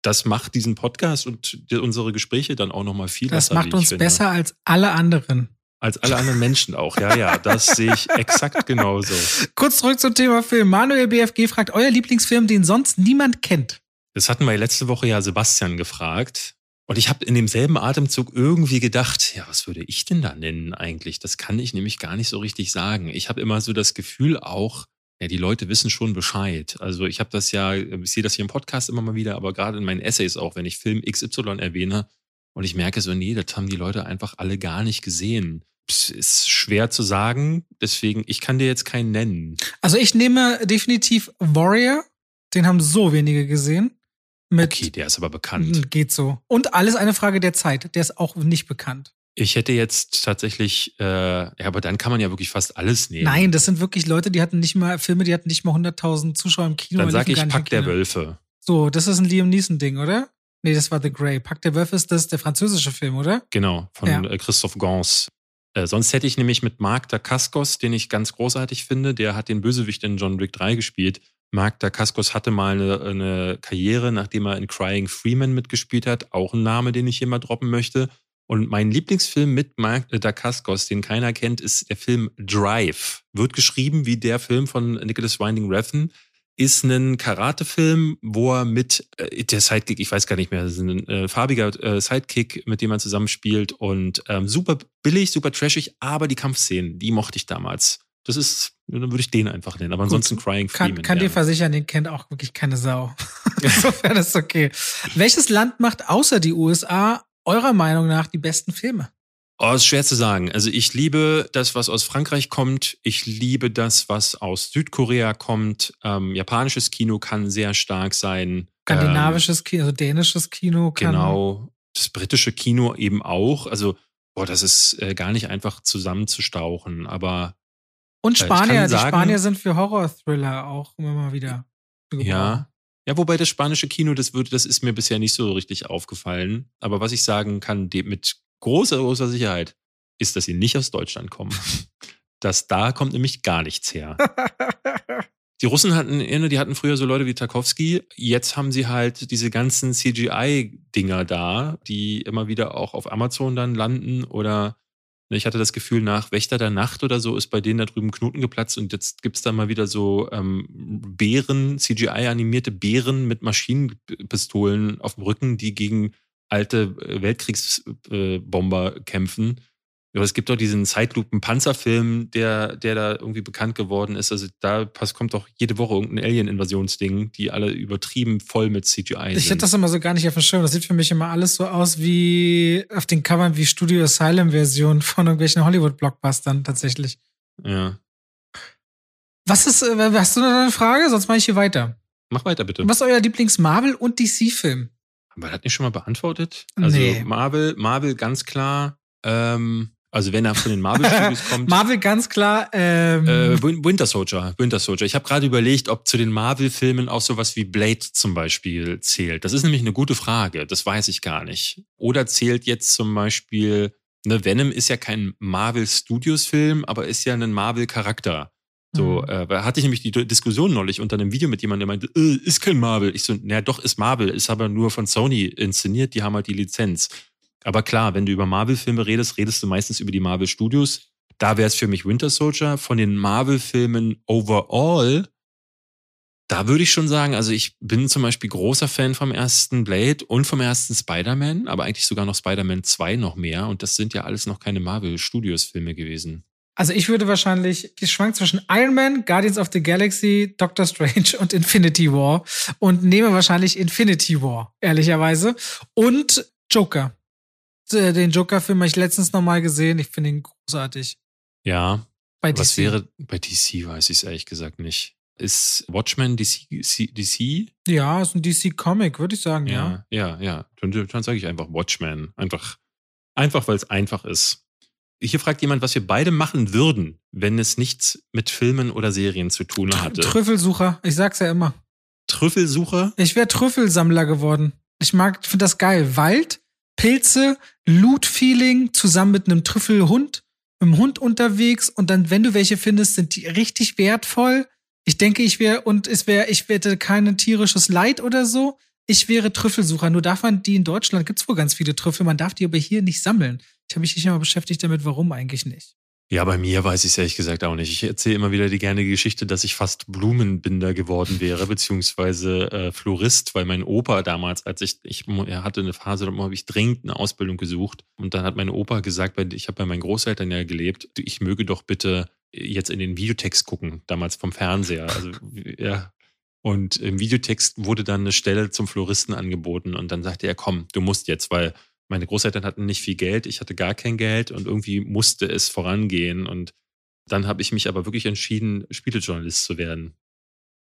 das macht diesen Podcast und unsere Gespräche dann auch nochmal viel das besser. Das macht uns besser als alle anderen. Als alle anderen Menschen auch, ja, ja, das sehe ich exakt genauso. Kurz zurück zum Thema Film. Manuel BFG fragt, euer Lieblingsfilm, den sonst niemand kennt. Das hatten wir letzte Woche ja Sebastian gefragt. Und ich habe in demselben Atemzug irgendwie gedacht, ja, was würde ich denn da nennen eigentlich? Das kann ich nämlich gar nicht so richtig sagen. Ich habe immer so das Gefühl auch, ja, die Leute wissen schon Bescheid. Also ich habe das ja, ich sehe das hier im Podcast immer mal wieder, aber gerade in meinen Essays auch, wenn ich Film XY erwähne und ich merke so, nee, das haben die Leute einfach alle gar nicht gesehen. Es ist schwer zu sagen, deswegen, ich kann dir jetzt keinen nennen. Also ich nehme definitiv Warrior, den haben so wenige gesehen. Okay, der ist aber bekannt. Hm, geht so. Und alles eine Frage der Zeit. Der ist auch nicht bekannt. Ich hätte jetzt tatsächlich, äh, ja, aber dann kann man ja wirklich fast alles nehmen. Nein, das sind wirklich Leute, die hatten nicht mal Filme, die hatten nicht mal 100.000 Zuschauer im Kino. Dann sage ich Pack der Wölfe. So, das ist ein Liam Neeson-Ding, oder? Nee, das war The Grey. Pack der Wölfe ist das der französische Film, oder? Genau, von ja. Äh, Christophe Gans. Äh, sonst hätte ich nämlich mit Marc Dacascos, den ich ganz großartig finde, der hat den Bösewicht in John Wick 3 gespielt. Mark Dacascos hatte mal eine, eine, Karriere, nachdem er in Crying Freeman mitgespielt hat. Auch ein Name, den ich hier mal droppen möchte. Und mein Lieblingsfilm mit Mark Dacascos, den keiner kennt, ist der Film Drive. Wird geschrieben wie der Film von Nicholas Winding Refn. Ist ein Karatefilm, wo er mit äh, der Sidekick, ich weiß gar nicht mehr, das ist ein äh, farbiger äh, Sidekick, mit dem man zusammenspielt und ähm, super billig, super trashig, aber die Kampfszenen, die mochte ich damals. Das ist, dann würde ich den einfach nennen. Aber ansonsten Gut, Crying Freeman. Kann, kann dir versichern, den kennt auch wirklich keine Sau. [LAUGHS] [LAUGHS] Insofern ist okay. Welches Land macht außer die USA eurer Meinung nach die besten Filme? Oh, ist schwer zu sagen. Also ich liebe das, was aus Frankreich kommt. Ich liebe das, was aus Südkorea kommt. Ähm, japanisches Kino kann sehr stark sein. Skandinavisches ähm, Kino, also dänisches Kino kann. Genau. Das britische Kino eben auch. Also, boah, das ist äh, gar nicht einfach zusammenzustauchen. Aber und äh, Spanier, die Spanier sind für Horror-Thriller auch immer mal wieder. Ja. Ja, wobei das spanische Kino, das würde, das ist mir bisher nicht so richtig aufgefallen. Aber was ich sagen kann, mit großer, großer Sicherheit, ist, dass sie nicht aus Deutschland kommen. [LAUGHS] Das da kommt nämlich gar nichts her. [LAUGHS] Die Russen hatten, die hatten früher so Leute wie Tarkovsky. Jetzt haben sie halt diese ganzen CGI-Dinger da, die immer wieder auch auf Amazon dann landen oder Ne, ich hatte das Gefühl, nach Wächter der Nacht oder so ist bei denen da drüben Knoten geplatzt und jetzt gibt es da mal wieder so ähm, Bären, CGI-animierte Bären mit Maschinenpistolen auf dem Rücken, die gegen alte äh, Weltkriegsbomber äh, kämpfen. Ja, es gibt doch diesen Zeitlupen-Panzerfilm, der, der da irgendwie bekannt geworden ist. Also da kommt doch jede Woche irgendein Alien-Invasionsding, die alle übertrieben voll mit CGI sind. Ich hätte das immer so gar nicht auf dem Schirm. Das sieht für mich immer alles so aus wie auf den Covern wie Studio Asylum-Version von irgendwelchen Hollywood-Blockbustern tatsächlich. Ja. Was ist, äh, hast du noch eine Frage? Sonst mache ich hier weiter. Mach weiter, bitte. Was ist euer Lieblings-Marvel- und DC-Film? Aber das nicht schon mal beantwortet? Also nee. Marvel, Marvel ganz klar. Ähm, also wenn er von den Marvel Studios [LAUGHS] kommt. Marvel ganz klar. Ähm äh, Winter Soldier. Winter Soldier. Ich habe gerade überlegt, ob zu den Marvel-Filmen auch sowas wie Blade zum Beispiel zählt. Das ist nämlich eine gute Frage. Das weiß ich gar nicht. Oder zählt jetzt zum Beispiel, ne, Venom ist ja kein Marvel Studios Film, aber ist ja ein Marvel Charakter. So, mhm. äh, hatte ich nämlich die Diskussion neulich unter einem Video mit jemandem, der meinte, äh, ist kein Marvel. Ich so, naja, doch, ist Marvel, ist aber nur von Sony inszeniert, die haben halt die Lizenz. Aber klar, wenn du über Marvel-Filme redest, redest du meistens über die Marvel Studios. Da wäre es für mich Winter Soldier. Von den Marvel-Filmen overall, da würde ich schon sagen, also ich bin zum Beispiel großer Fan vom ersten Blade und vom ersten Spider-Man, aber eigentlich sogar noch Spider-Man 2 noch mehr. Und das sind ja alles noch keine Marvel Studios-Filme gewesen. Also ich würde wahrscheinlich, ich schwank zwischen Iron Man, Guardians of the Galaxy, Doctor Strange und Infinity War und nehme wahrscheinlich Infinity War, ehrlicherweise. Und Joker. Den Joker-Film habe ich letztens nochmal gesehen. Ich finde ihn großartig. Ja. Bei DC. Was wäre, bei DC weiß ich es ehrlich gesagt nicht. Ist Watchmen DC? DC? Ja, ist ein DC-Comic, würde ich sagen, ja. Ja, ja, ja. Dann, dann sage ich einfach Watchmen. Einfach, einfach weil es einfach ist. Hier fragt jemand, was wir beide machen würden, wenn es nichts mit Filmen oder Serien zu tun hatte. Trüffelsucher, ich sag's ja immer. Trüffelsucher? Ich wäre Trüffelsammler geworden. Ich mag, finde das geil. Wald, Pilze, Loot-Feeling zusammen mit einem Trüffelhund, mit einem Hund unterwegs und dann, wenn du welche findest, sind die richtig wertvoll. Ich denke, ich wäre, und es wäre, ich hätte kein tierisches Leid oder so. Ich wäre Trüffelsucher. Nur darf man die in Deutschland, gibt's wohl ganz viele Trüffel, man darf die aber hier nicht sammeln. Ich habe mich nicht immer beschäftigt damit, warum eigentlich nicht. Ja, bei mir weiß ich es ehrlich gesagt auch nicht. Ich erzähle immer wieder die gerne Geschichte, dass ich fast Blumenbinder geworden wäre, [LAUGHS] beziehungsweise äh, Florist, weil mein Opa damals, als ich, ich er hatte eine Phase, da habe ich dringend eine Ausbildung gesucht. Und dann hat mein Opa gesagt, weil ich habe bei meinen Großeltern ja gelebt, ich möge doch bitte jetzt in den Videotext gucken, damals vom Fernseher. Also ja. Und im Videotext wurde dann eine Stelle zum Floristen angeboten und dann sagte er, komm, du musst jetzt, weil meine Großeltern hatten nicht viel Geld, ich hatte gar kein Geld und irgendwie musste es vorangehen. Und dann habe ich mich aber wirklich entschieden, Spielejournalist zu werden.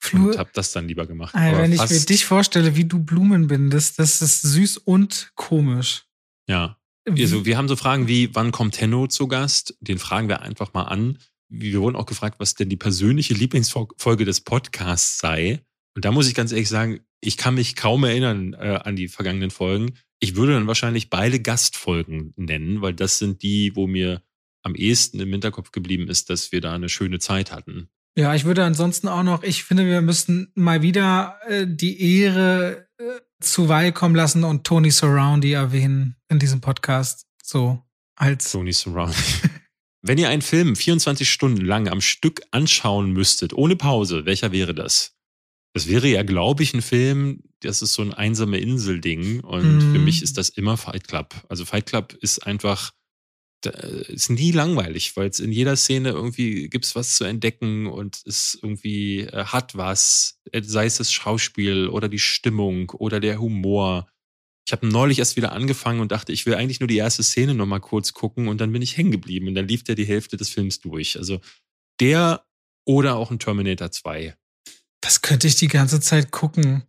Flur und habe das dann lieber gemacht. Alter, wenn ich mir dich vorstelle, wie du Blumen bindest, das ist süß und komisch. Ja. Also, wir haben so Fragen wie, wann kommt Tenno zu Gast? Den fragen wir einfach mal an. Wir wurden auch gefragt, was denn die persönliche Lieblingsfolge des Podcasts sei. Und da muss ich ganz ehrlich sagen, ich kann mich kaum erinnern äh, an die vergangenen Folgen. Ich würde dann wahrscheinlich beide Gastfolgen nennen, weil das sind die, wo mir am ehesten im Hinterkopf geblieben ist, dass wir da eine schöne Zeit hatten. Ja, ich würde ansonsten auch noch, ich finde, wir müssten mal wieder äh, die Ehre äh, zu Weil kommen lassen und Tony Surroundy erwähnen in diesem Podcast. So als. Tony Surroundy. [LAUGHS] Wenn ihr einen Film 24 Stunden lang am Stück anschauen müsstet, ohne Pause, welcher wäre das? Das wäre ja, glaube ich, ein Film, das ist so ein einsame Insel-Ding. Und mm. für mich mhm. ist das immer Fight Club. Also Fight Club ist einfach, ist nie langweilig, weil es in jeder Szene irgendwie gibt es was zu entdecken und es irgendwie äh, hat was, äh, sei es das Schauspiel oder die Stimmung oder der Humor. Ich habe neulich erst wieder angefangen und dachte, ich will eigentlich nur die erste Szene nochmal kurz gucken und dann bin ich hängen geblieben und dann lief der die Hälfte des Films durch. Also der oder auch ein Terminator 2 das könnte ich die ganze Zeit gucken.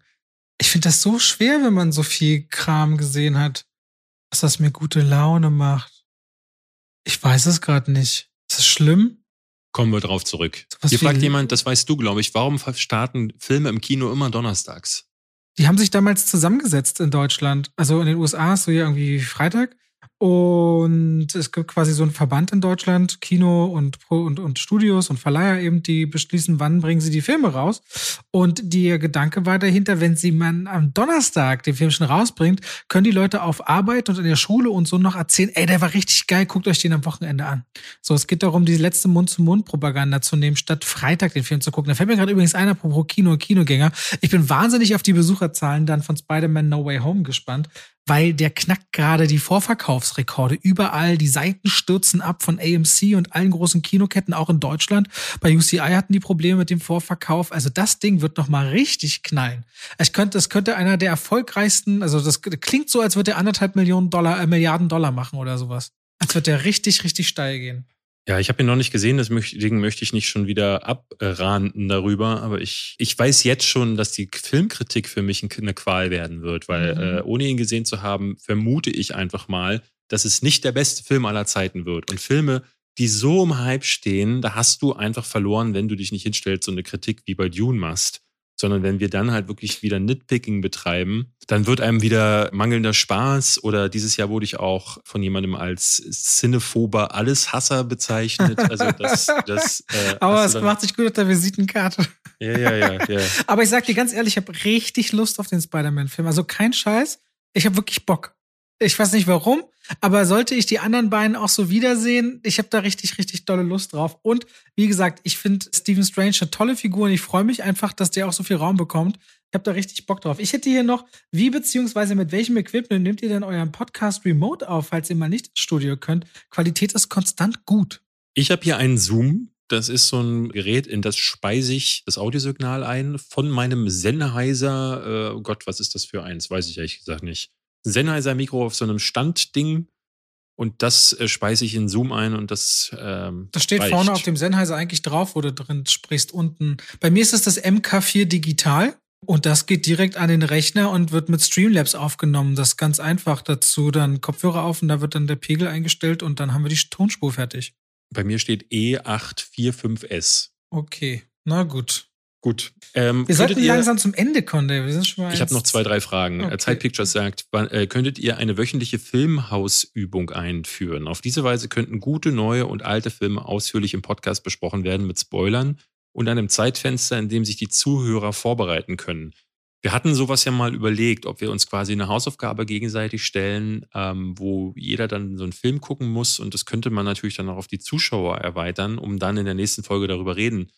Ich finde das so schwer, wenn man so viel Kram gesehen hat, dass das mir gute Laune macht. Ich weiß es gerade nicht. Ist das schlimm? Kommen wir drauf zurück. So Hier fragt jemand, das weißt du, glaube ich, warum starten Filme im Kino immer donnerstags? Die haben sich damals zusammengesetzt in Deutschland. Also in den USA ist so ja irgendwie Freitag und es gibt quasi so einen Verband in Deutschland, Kino und, und, und Studios und Verleiher eben, die beschließen, wann bringen sie die Filme raus. Und der Gedanke war dahinter, wenn sie man am Donnerstag den Film schon rausbringt, können die Leute auf Arbeit und in der Schule und so noch erzählen, ey, der war richtig geil, guckt euch den am Wochenende an. So, es geht darum, die letzte Mund-zu-Mund-Propaganda zu nehmen, statt Freitag den Film zu gucken. Da fällt mir gerade übrigens einer pro Kino und Kinogänger. Ich bin wahnsinnig auf die Besucherzahlen dann von Spider-Man No Way Home gespannt, weil der knackt gerade die Vorverkaufsrekorde. Überall die Seiten stürzen ab von AMC und allen großen Kinoketten, auch in Deutschland. Bei UCI hatten die Probleme mit dem Vorverkauf. Also das Ding wird noch mal richtig knallen. Ich könnte, das könnte einer der erfolgreichsten, also das klingt so, als würde er anderthalb Millionen Dollar, äh, Milliarden Dollar machen oder sowas. Als würde der richtig, richtig steil gehen. Ja, ich habe ihn noch nicht gesehen, deswegen möchte ich nicht schon wieder abranden darüber. Aber ich, ich weiß jetzt schon, dass die Filmkritik für mich eine Qual werden wird, weil mhm. äh, ohne ihn gesehen zu haben, vermute ich einfach mal, dass es nicht der beste Film aller Zeiten wird. Und Filme, die so im Hype stehen, da hast du einfach verloren, wenn du dich nicht hinstellst und eine Kritik wie bei Dune machst sondern wenn wir dann halt wirklich wieder Nitpicking betreiben, dann wird einem wieder mangelnder Spaß oder dieses Jahr wurde ich auch von jemandem als Cinephober Alleshasser bezeichnet. Also das, das äh, [LAUGHS] Aber es macht sich gut auf der Visitenkarte. Ja, ja, ja, ja. [LAUGHS] Aber ich sag dir ganz ehrlich, ich habe richtig Lust auf den Spider-Man-Film. Also kein Scheiß. Ich habe wirklich Bock. Ich weiß nicht warum, aber sollte ich die anderen beiden auch so wiedersehen, ich habe da richtig, richtig tolle Lust drauf. Und wie gesagt, ich finde Stephen Strange eine tolle Figur und ich freue mich einfach, dass der auch so viel Raum bekommt. Ich habe da richtig Bock drauf. Ich hätte hier noch, wie beziehungsweise mit welchem Equipment nehmt ihr denn euren Podcast remote auf, falls ihr mal nicht ins Studio könnt? Qualität ist konstant gut. Ich habe hier einen Zoom. Das ist so ein Gerät, in das speise ich das Audiosignal ein von meinem Sennheiser. Äh, Gott, was ist das für eins? Weiß ich ehrlich gesagt nicht. Sennheiser-Mikro auf so einem Standding und das äh, speise ich in Zoom ein und das. Ähm, das steht reicht. vorne auf dem Sennheiser eigentlich drauf, wo du drin sprichst unten. Bei mir ist es das MK4 Digital und das geht direkt an den Rechner und wird mit Streamlabs aufgenommen. Das ist ganz einfach dazu. Dann Kopfhörer auf und da wird dann der Pegel eingestellt und dann haben wir die Tonspur fertig. Bei mir steht E845S. Okay, na gut. Gut. Ähm, wir sollten ihr, langsam zum Ende kommen, Wir sind schon mal ich habe noch zwei, drei Fragen. Okay. Zeit Pictures sagt, äh, könntet ihr eine wöchentliche Filmhausübung einführen? Auf diese Weise könnten gute, neue und alte Filme ausführlich im Podcast besprochen werden mit Spoilern und einem Zeitfenster, in dem sich die Zuhörer vorbereiten können. Wir hatten sowas ja mal überlegt, ob wir uns quasi eine Hausaufgabe gegenseitig stellen, ähm, wo jeder dann so einen Film gucken muss und das könnte man natürlich dann auch auf die Zuschauer erweitern, um dann in der nächsten Folge darüber reden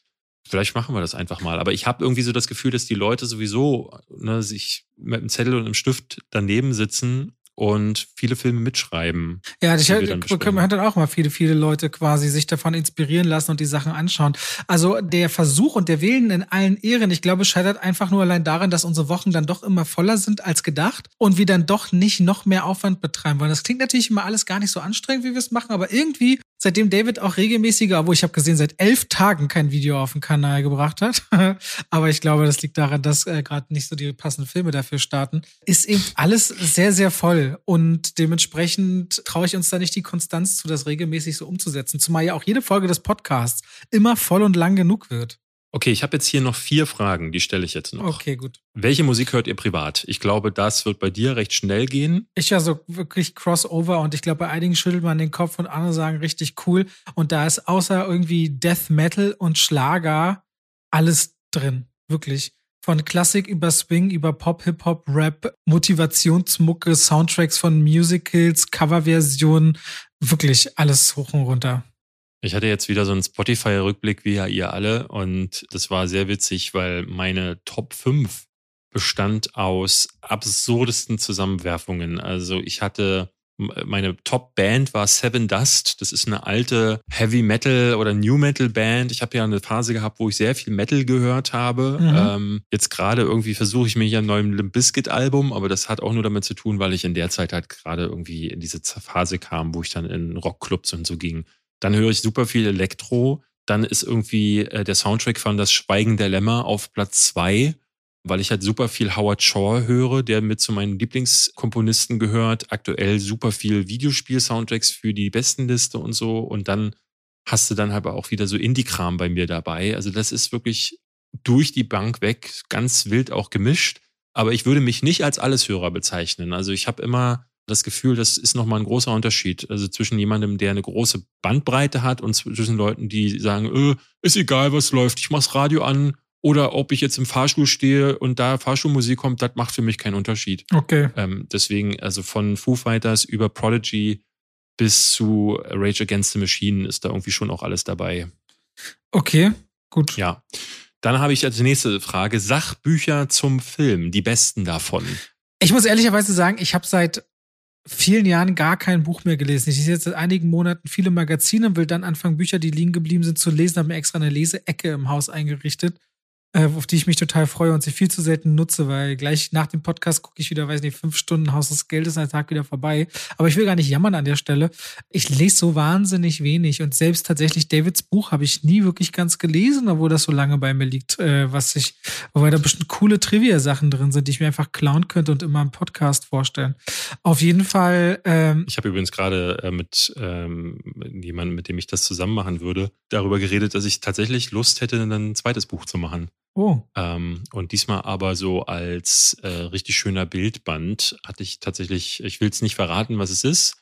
Vielleicht machen wir das einfach mal. Aber ich habe irgendwie so das Gefühl, dass die Leute sowieso ne, sich mit einem Zettel und einem Stift daneben sitzen und viele Filme mitschreiben. Ja, ich man hat dann auch mal viele, viele Leute quasi sich davon inspirieren lassen und die Sachen anschauen. Also der Versuch und der Willen in allen Ehren, ich glaube, scheitert einfach nur allein daran, dass unsere Wochen dann doch immer voller sind als gedacht und wir dann doch nicht noch mehr Aufwand betreiben wollen. Das klingt natürlich immer alles gar nicht so anstrengend, wie wir es machen, aber irgendwie seitdem David auch regelmäßiger, wo ich habe gesehen, seit elf Tagen kein Video auf den Kanal gebracht hat. [LAUGHS] Aber ich glaube, das liegt daran, dass äh, gerade nicht so die passenden Filme dafür starten. Ist eben alles sehr, sehr voll. Und dementsprechend traue ich uns da nicht die Konstanz zu, das regelmäßig so umzusetzen. Zumal ja auch jede Folge des Podcasts immer voll und lang genug wird. Okay, ich habe jetzt hier noch vier Fragen, die stelle ich jetzt noch. Okay, gut. Welche Musik hört ihr privat? Ich glaube, das wird bei dir recht schnell gehen. Ich ja so wirklich Crossover und ich glaube, bei einigen schüttelt man den Kopf und andere sagen richtig cool. Und da ist außer irgendwie Death Metal und Schlager alles drin. Wirklich. Von Klassik über Swing, über Pop, Hip-Hop, Rap, Motivationsmucke, Soundtracks von Musicals, Coverversionen. Wirklich alles hoch und runter. Ich hatte jetzt wieder so einen Spotify-Rückblick wie ja ihr alle und das war sehr witzig, weil meine Top 5 bestand aus absurdesten Zusammenwerfungen. Also ich hatte meine Top-Band war Seven Dust. Das ist eine alte Heavy Metal oder New Metal Band. Ich habe ja eine Phase gehabt, wo ich sehr viel Metal gehört habe. Mhm. Ähm, jetzt gerade irgendwie versuche ich mich an neuen Limp Bizkit Album, aber das hat auch nur damit zu tun, weil ich in der Zeit halt gerade irgendwie in diese Phase kam, wo ich dann in Rockclubs und so ging. Dann höre ich super viel Elektro. Dann ist irgendwie äh, der Soundtrack von Das Schweigen der Lämmer auf Platz zwei, weil ich halt super viel Howard Shaw höre, der mit zu meinen Lieblingskomponisten gehört. Aktuell super viel Videospiel-Soundtracks für die Bestenliste und so. Und dann hast du dann halt auch wieder so Indie-Kram bei mir dabei. Also das ist wirklich durch die Bank weg, ganz wild auch gemischt. Aber ich würde mich nicht als Alleshörer bezeichnen. Also ich habe immer das Gefühl, das ist nochmal ein großer Unterschied. Also zwischen jemandem, der eine große Bandbreite hat und zwischen Leuten, die sagen, äh, ist egal, was läuft, ich mach's Radio an oder ob ich jetzt im Fahrstuhl stehe und da Fahrstuhlmusik kommt, das macht für mich keinen Unterschied. Okay. Ähm, deswegen, also von Foo Fighters über Prodigy bis zu Rage Against the Machine ist da irgendwie schon auch alles dabei. Okay, gut. Ja. Dann habe ich als nächste Frage Sachbücher zum Film, die besten davon. Ich muss ehrlicherweise sagen, ich habe seit vielen Jahren gar kein Buch mehr gelesen. Ich lese jetzt seit einigen Monaten viele Magazine und will dann anfangen, Bücher, die liegen geblieben sind, zu lesen. Habe mir extra eine Leseecke im Haus eingerichtet auf die ich mich total freue und sie viel zu selten nutze, weil gleich nach dem Podcast gucke ich wieder, weiß nicht, fünf Stunden Haus des Geldes, ein Tag wieder vorbei. Aber ich will gar nicht jammern an der Stelle. Ich lese so wahnsinnig wenig und selbst tatsächlich Davids Buch habe ich nie wirklich ganz gelesen, obwohl das so lange bei mir liegt, äh, was ich, wobei da bestimmt coole Trivia-Sachen drin sind, die ich mir einfach klauen könnte und immer im Podcast vorstellen. Auf jeden Fall. Ähm, ich habe übrigens gerade äh, mit ähm, jemandem, mit dem ich das zusammen machen würde, darüber geredet, dass ich tatsächlich Lust hätte, ein zweites Buch zu machen. Oh. Ähm, und diesmal aber so als äh, richtig schöner Bildband hatte ich tatsächlich, ich will es nicht verraten, was es ist,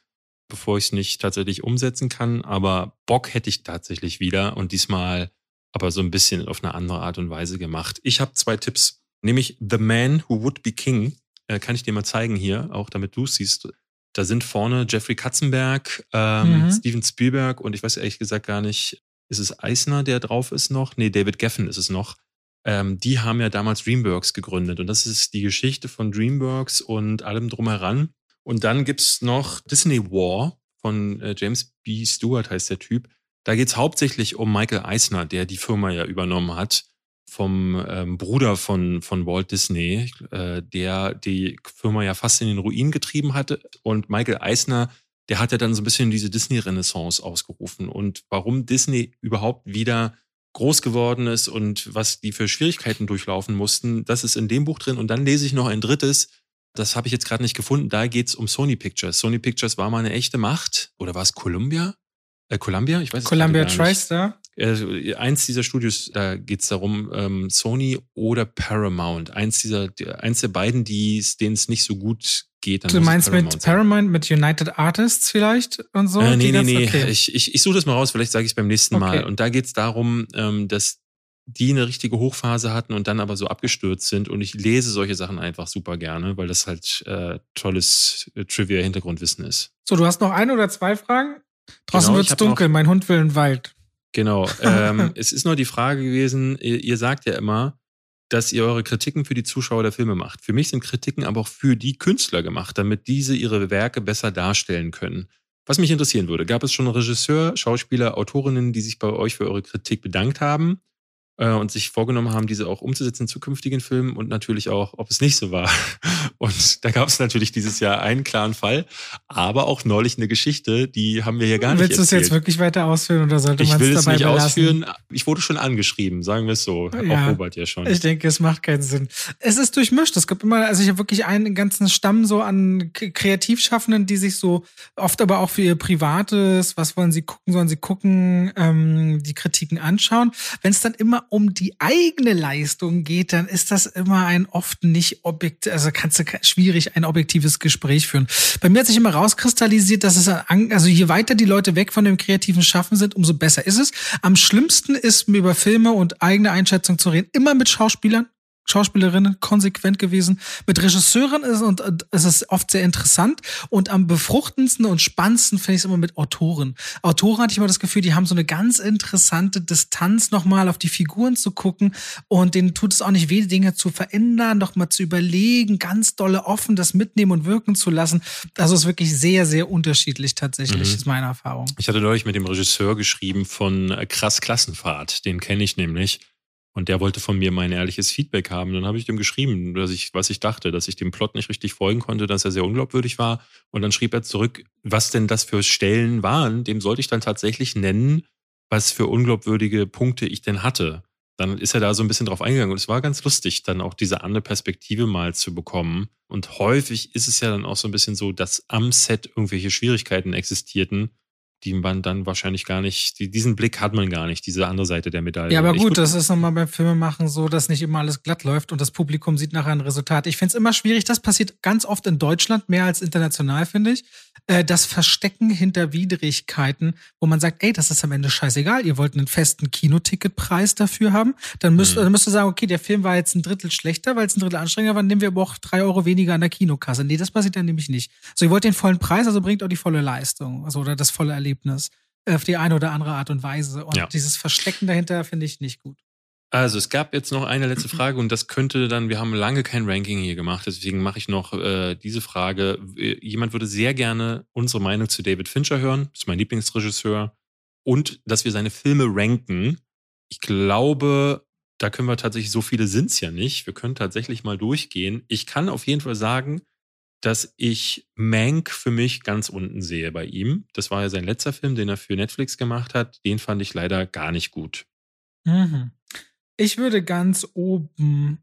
bevor ich es nicht tatsächlich umsetzen kann, aber Bock hätte ich tatsächlich wieder und diesmal aber so ein bisschen auf eine andere Art und Weise gemacht. Ich habe zwei Tipps, nämlich The Man Who Would Be King, äh, kann ich dir mal zeigen hier, auch damit du es siehst. Da sind vorne Jeffrey Katzenberg, ähm, mhm. Steven Spielberg und ich weiß ehrlich gesagt gar nicht, ist es Eisner, der drauf ist noch? Nee, David Geffen ist es noch ähm, die haben ja damals Dreamworks gegründet. Und das ist die Geschichte von Dreamworks und allem drumheran. Und dann gibt's noch Disney War von äh, James B. Stewart, heißt der Typ. Da geht's hauptsächlich um Michael Eisner, der die Firma ja übernommen hat vom ähm, Bruder von, von Walt Disney, äh, der die Firma ja fast in den Ruin getrieben hatte. Und Michael Eisner, der hat ja dann so ein bisschen diese Disney-Renaissance ausgerufen. Und warum Disney überhaupt wieder groß geworden ist und was die für Schwierigkeiten durchlaufen mussten. Das ist in dem Buch drin. Und dann lese ich noch ein drittes. Das habe ich jetzt gerade nicht gefunden. Da geht es um Sony Pictures. Sony Pictures war mal eine echte Macht. Oder war es Columbia? Äh, Columbia? Ich weiß Columbia TriStar? Äh, eins dieser Studios, da geht es darum, ähm, Sony oder Paramount. Eins dieser, eins der beiden, denen es nicht so gut geht. du meinst Paramount mit Paramount, mit United Artists vielleicht und so? Äh, nee, nee, nee. Okay. Ich, ich, ich suche das mal raus, vielleicht sage ich es beim nächsten okay. Mal. Und da geht es darum, ähm, dass die eine richtige Hochphase hatten und dann aber so abgestürzt sind. Und ich lese solche Sachen einfach super gerne, weil das halt äh, tolles äh, Trivia-Hintergrundwissen ist. So, du hast noch ein oder zwei Fragen? Draußen genau, wird es dunkel, mein Hund will in Wald. Genau. [LAUGHS] Ähm, es ist nur die Frage gewesen, ihr, ihr sagt ja immer, dass ihr eure Kritiken für die Zuschauer der Filme macht. Für mich sind Kritiken aber auch für die Künstler gemacht, damit diese ihre Werke besser darstellen können. Was mich interessieren würde, gab es schon Regisseur, Schauspieler, Autorinnen, die sich bei euch für eure Kritik bedankt haben? Äh, und sich vorgenommen haben, diese auch umzusetzen in zukünftigen Filmen und natürlich auch, ob es nicht so war. [LAUGHS] Und da gab es natürlich dieses Jahr einen klaren Fall, aber auch neulich eine Geschichte, die haben wir hier gar Willst nicht Willst du es jetzt wirklich weiter ausführen oder sollte man es dabei Ich will es nicht belassen? ausführen. Ich wurde schon angeschrieben, sagen wir es so. Ja, auch Robert ja schon. Ich denke, es macht keinen Sinn. Es ist durchmischt. Es gibt immer, also ich habe wirklich einen ganzen Stamm so an Kreativschaffenden, die sich so oft aber auch für ihr Privates, was wollen sie gucken, sollen sie gucken, ähm, die Kritiken anschauen. Wenn es dann immer um die eigene Leistung geht, dann ist das immer ein oft nicht objekt, also kannst du schwierig ein objektives Gespräch führen. Bei mir hat sich immer rauskristallisiert, dass es, also je weiter die Leute weg von dem kreativen Schaffen sind, umso besser ist es. Am schlimmsten ist mir über Filme und eigene Einschätzung zu reden, immer mit Schauspielern, Schauspielerinnen konsequent gewesen. Mit Regisseuren ist und es ist oft sehr interessant und am befruchtendsten und spannendsten finde ich es immer mit Autoren. Autoren hatte ich immer das Gefühl, die haben so eine ganz interessante Distanz nochmal auf die Figuren zu gucken und denen tut es auch nicht weh, Dinge zu verändern, nochmal zu überlegen, ganz dolle offen das mitnehmen und wirken zu lassen. Also es ist wirklich sehr, sehr unterschiedlich tatsächlich, mhm. ist meine Erfahrung. Ich hatte neulich mit dem Regisseur geschrieben von Krass Klassenfahrt, den kenne ich nämlich. Und der wollte von mir mein ehrliches Feedback haben. Dann habe ich dem geschrieben, dass ich, was ich dachte, dass ich dem Plot nicht richtig folgen konnte, dass er sehr unglaubwürdig war. Und dann schrieb er zurück, was denn das für Stellen waren. Dem sollte ich dann tatsächlich nennen, was für unglaubwürdige Punkte ich denn hatte. Dann ist er da so ein bisschen drauf eingegangen. Und es war ganz lustig, dann auch diese andere Perspektive mal zu bekommen. Und häufig ist es ja dann auch so ein bisschen so, dass am Set irgendwelche Schwierigkeiten existierten die man dann wahrscheinlich gar nicht, die, diesen Blick hat man gar nicht, diese andere Seite der Medaille. Ja, aber gut, das ist nochmal beim Filmemachen so, dass nicht immer alles glatt läuft und das Publikum sieht nachher ein Resultat. Ich finde es immer schwierig, das passiert ganz oft in Deutschland, mehr als international, finde ich. Äh, das Verstecken hinter Widrigkeiten, wo man sagt, ey, das ist am Ende scheißegal, ihr wollt einen festen Kinoticketpreis dafür haben, dann müsst, mhm. dann müsst ihr sagen, okay, der Film war jetzt ein Drittel schlechter, weil es ein Drittel anstrengender war, nehmen wir aber auch drei Euro weniger an der Kinokasse. Nee, das passiert dann nämlich nicht. So, ihr wollt den vollen Preis, also bringt auch die volle Leistung, also oder das volle Erlebnis. Erlebnis auf die eine oder andere Art und Weise. Und ja. dieses Verstecken dahinter finde ich nicht gut. Also es gab jetzt noch eine letzte Frage und das könnte dann, wir haben lange kein Ranking hier gemacht, deswegen mache ich noch äh, diese Frage. Jemand würde sehr gerne unsere Meinung zu David Fincher hören, ist mein Lieblingsregisseur, und dass wir seine Filme ranken. Ich glaube, da können wir tatsächlich, so viele sind es ja nicht. Wir können tatsächlich mal durchgehen. Ich kann auf jeden Fall sagen, dass ich Mank für mich ganz unten sehe bei ihm. Das war ja sein letzter Film, den er für Netflix gemacht hat. Den fand ich leider gar nicht gut. Mhm. Ich würde ganz oben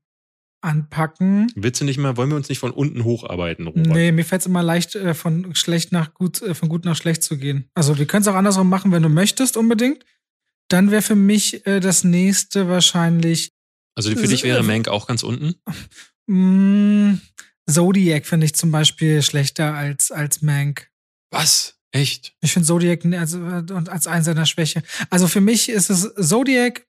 anpacken. Willst du nicht mal, wollen wir uns nicht von unten hocharbeiten, Robert? Nee, mir fällt es immer leicht, äh, von schlecht nach gut, äh, von gut nach schlecht zu gehen. Also wir können es auch andersrum machen, wenn du möchtest, unbedingt. Dann wäre für mich äh, das nächste wahrscheinlich. Also für dich wäre Mank auch ganz unten? [LAUGHS] Zodiac finde ich zum Beispiel schlechter als, als Mank. Was? Echt? Ich finde Zodiac als, als einen seiner Schwäche. Also für mich ist es Zodiac,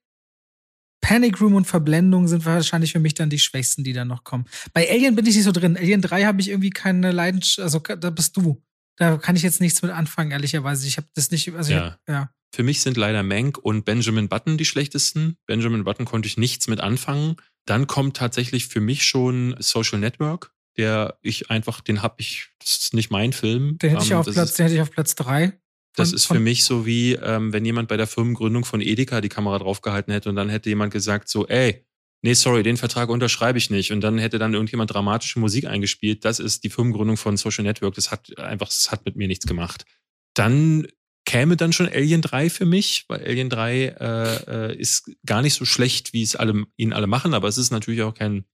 Panic Room und Verblendung sind wahrscheinlich für mich dann die schwächsten, die dann noch kommen. Bei Alien bin ich nicht so drin. Alien 3 habe ich irgendwie keine Leidenschaft, also da bist du. Da kann ich jetzt nichts mit anfangen, ehrlicherweise. Ich habe das nicht, also ja. Hab, ja. Für mich sind leider Mank und Benjamin Button die schlechtesten. Benjamin Button konnte ich nichts mit anfangen. Dann kommt tatsächlich für mich schon Social Network der ich einfach, den habe ich, das ist nicht mein Film. Den hätte ich, ähm, auf Platz, ist, den hätte ich auf Platz drei. Das ist für mich so wie, ähm, wenn jemand bei der Firmengründung von Edeka die Kamera draufgehalten hätte und dann hätte jemand gesagt so, ey, nee, sorry, den Vertrag unterschreibe ich nicht. Und dann hätte dann irgendjemand dramatische Musik eingespielt. Das ist die Firmengründung von Social Network. Das hat einfach, das hat mit mir nichts gemacht. Dann käme dann schon Alien 3 für mich, weil Alien 3 äh, äh, ist gar nicht so schlecht, wie es alle, ihn alle machen, aber es ist natürlich auch kein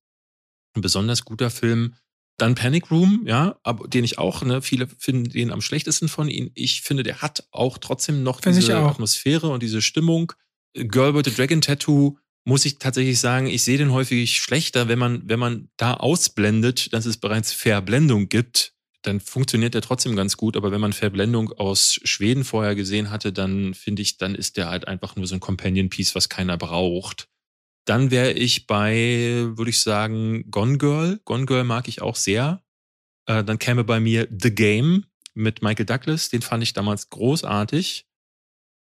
besonders guter Film. Dann Panic Room, ja, aber den ich auch, ne, viele finden den am schlechtesten von ihnen. Ich finde, der hat auch trotzdem noch Find diese Atmosphäre und diese Stimmung. Girl with the Dragon Tattoo muss ich tatsächlich sagen, ich sehe den häufig schlechter, wenn man, wenn man da ausblendet, dass es bereits Verblendung gibt, dann funktioniert der trotzdem ganz gut. Aber wenn man Verblendung aus Schweden vorher gesehen hatte, dann finde ich, dann ist der halt einfach nur so ein Companion-Piece, was keiner braucht. Dann wäre ich bei, würde ich sagen, Gone Girl. Gone Girl mag ich auch sehr. Äh, dann käme bei mir The Game mit Michael Douglas. Den fand ich damals großartig.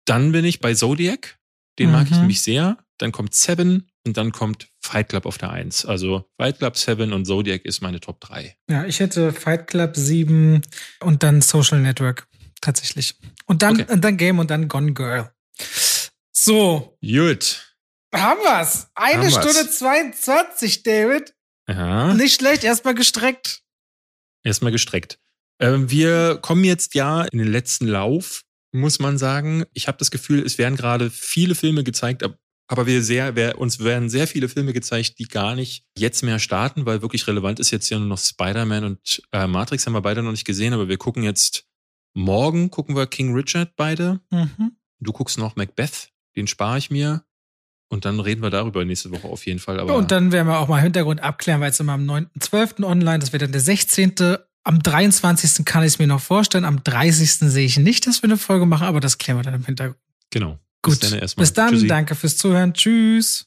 Dann bin ich bei Zodiac. Den mhm. mag ich mhm. nämlich sehr. Dann kommt Seven und dann kommt Fight Club auf der Eins. Also Fight Club 7 und Zodiac ist meine Top 3. Ja, ich hätte Fight Club 7 und dann Social Network tatsächlich. Und dann, okay. und dann Game und dann Gone Girl. So. Gut. Haben wir's. Eine Haben Stunde wir's. 22, David. Ja. Nicht schlecht, erstmal gestreckt. Erstmal gestreckt. Ähm, wir kommen jetzt ja in den letzten Lauf, muss man sagen. Ich habe das Gefühl, es werden gerade viele Filme gezeigt, aber wir sehr, wir, uns werden sehr viele Filme gezeigt, die gar nicht jetzt mehr starten, weil wirklich relevant ist jetzt ja nur noch Spider-Man und äh, Matrix haben wir beide noch nicht gesehen, aber wir gucken jetzt morgen, gucken wir King Richard beide. Mhm. Du guckst noch Macbeth, den spare ich mir. Und dann reden wir darüber nächste Woche auf jeden Fall. Aber und dann werden wir auch mal Hintergrund abklären, weil es immer am 9.12. online, das wird dann der 16. Am 23. kann ich es mir noch vorstellen. Am 30. sehe ich nicht, dass wir eine Folge machen, aber das klären wir dann im Hintergrund. Genau. Gut. Bis dann, Bis dann danke fürs Zuhören. Tschüss.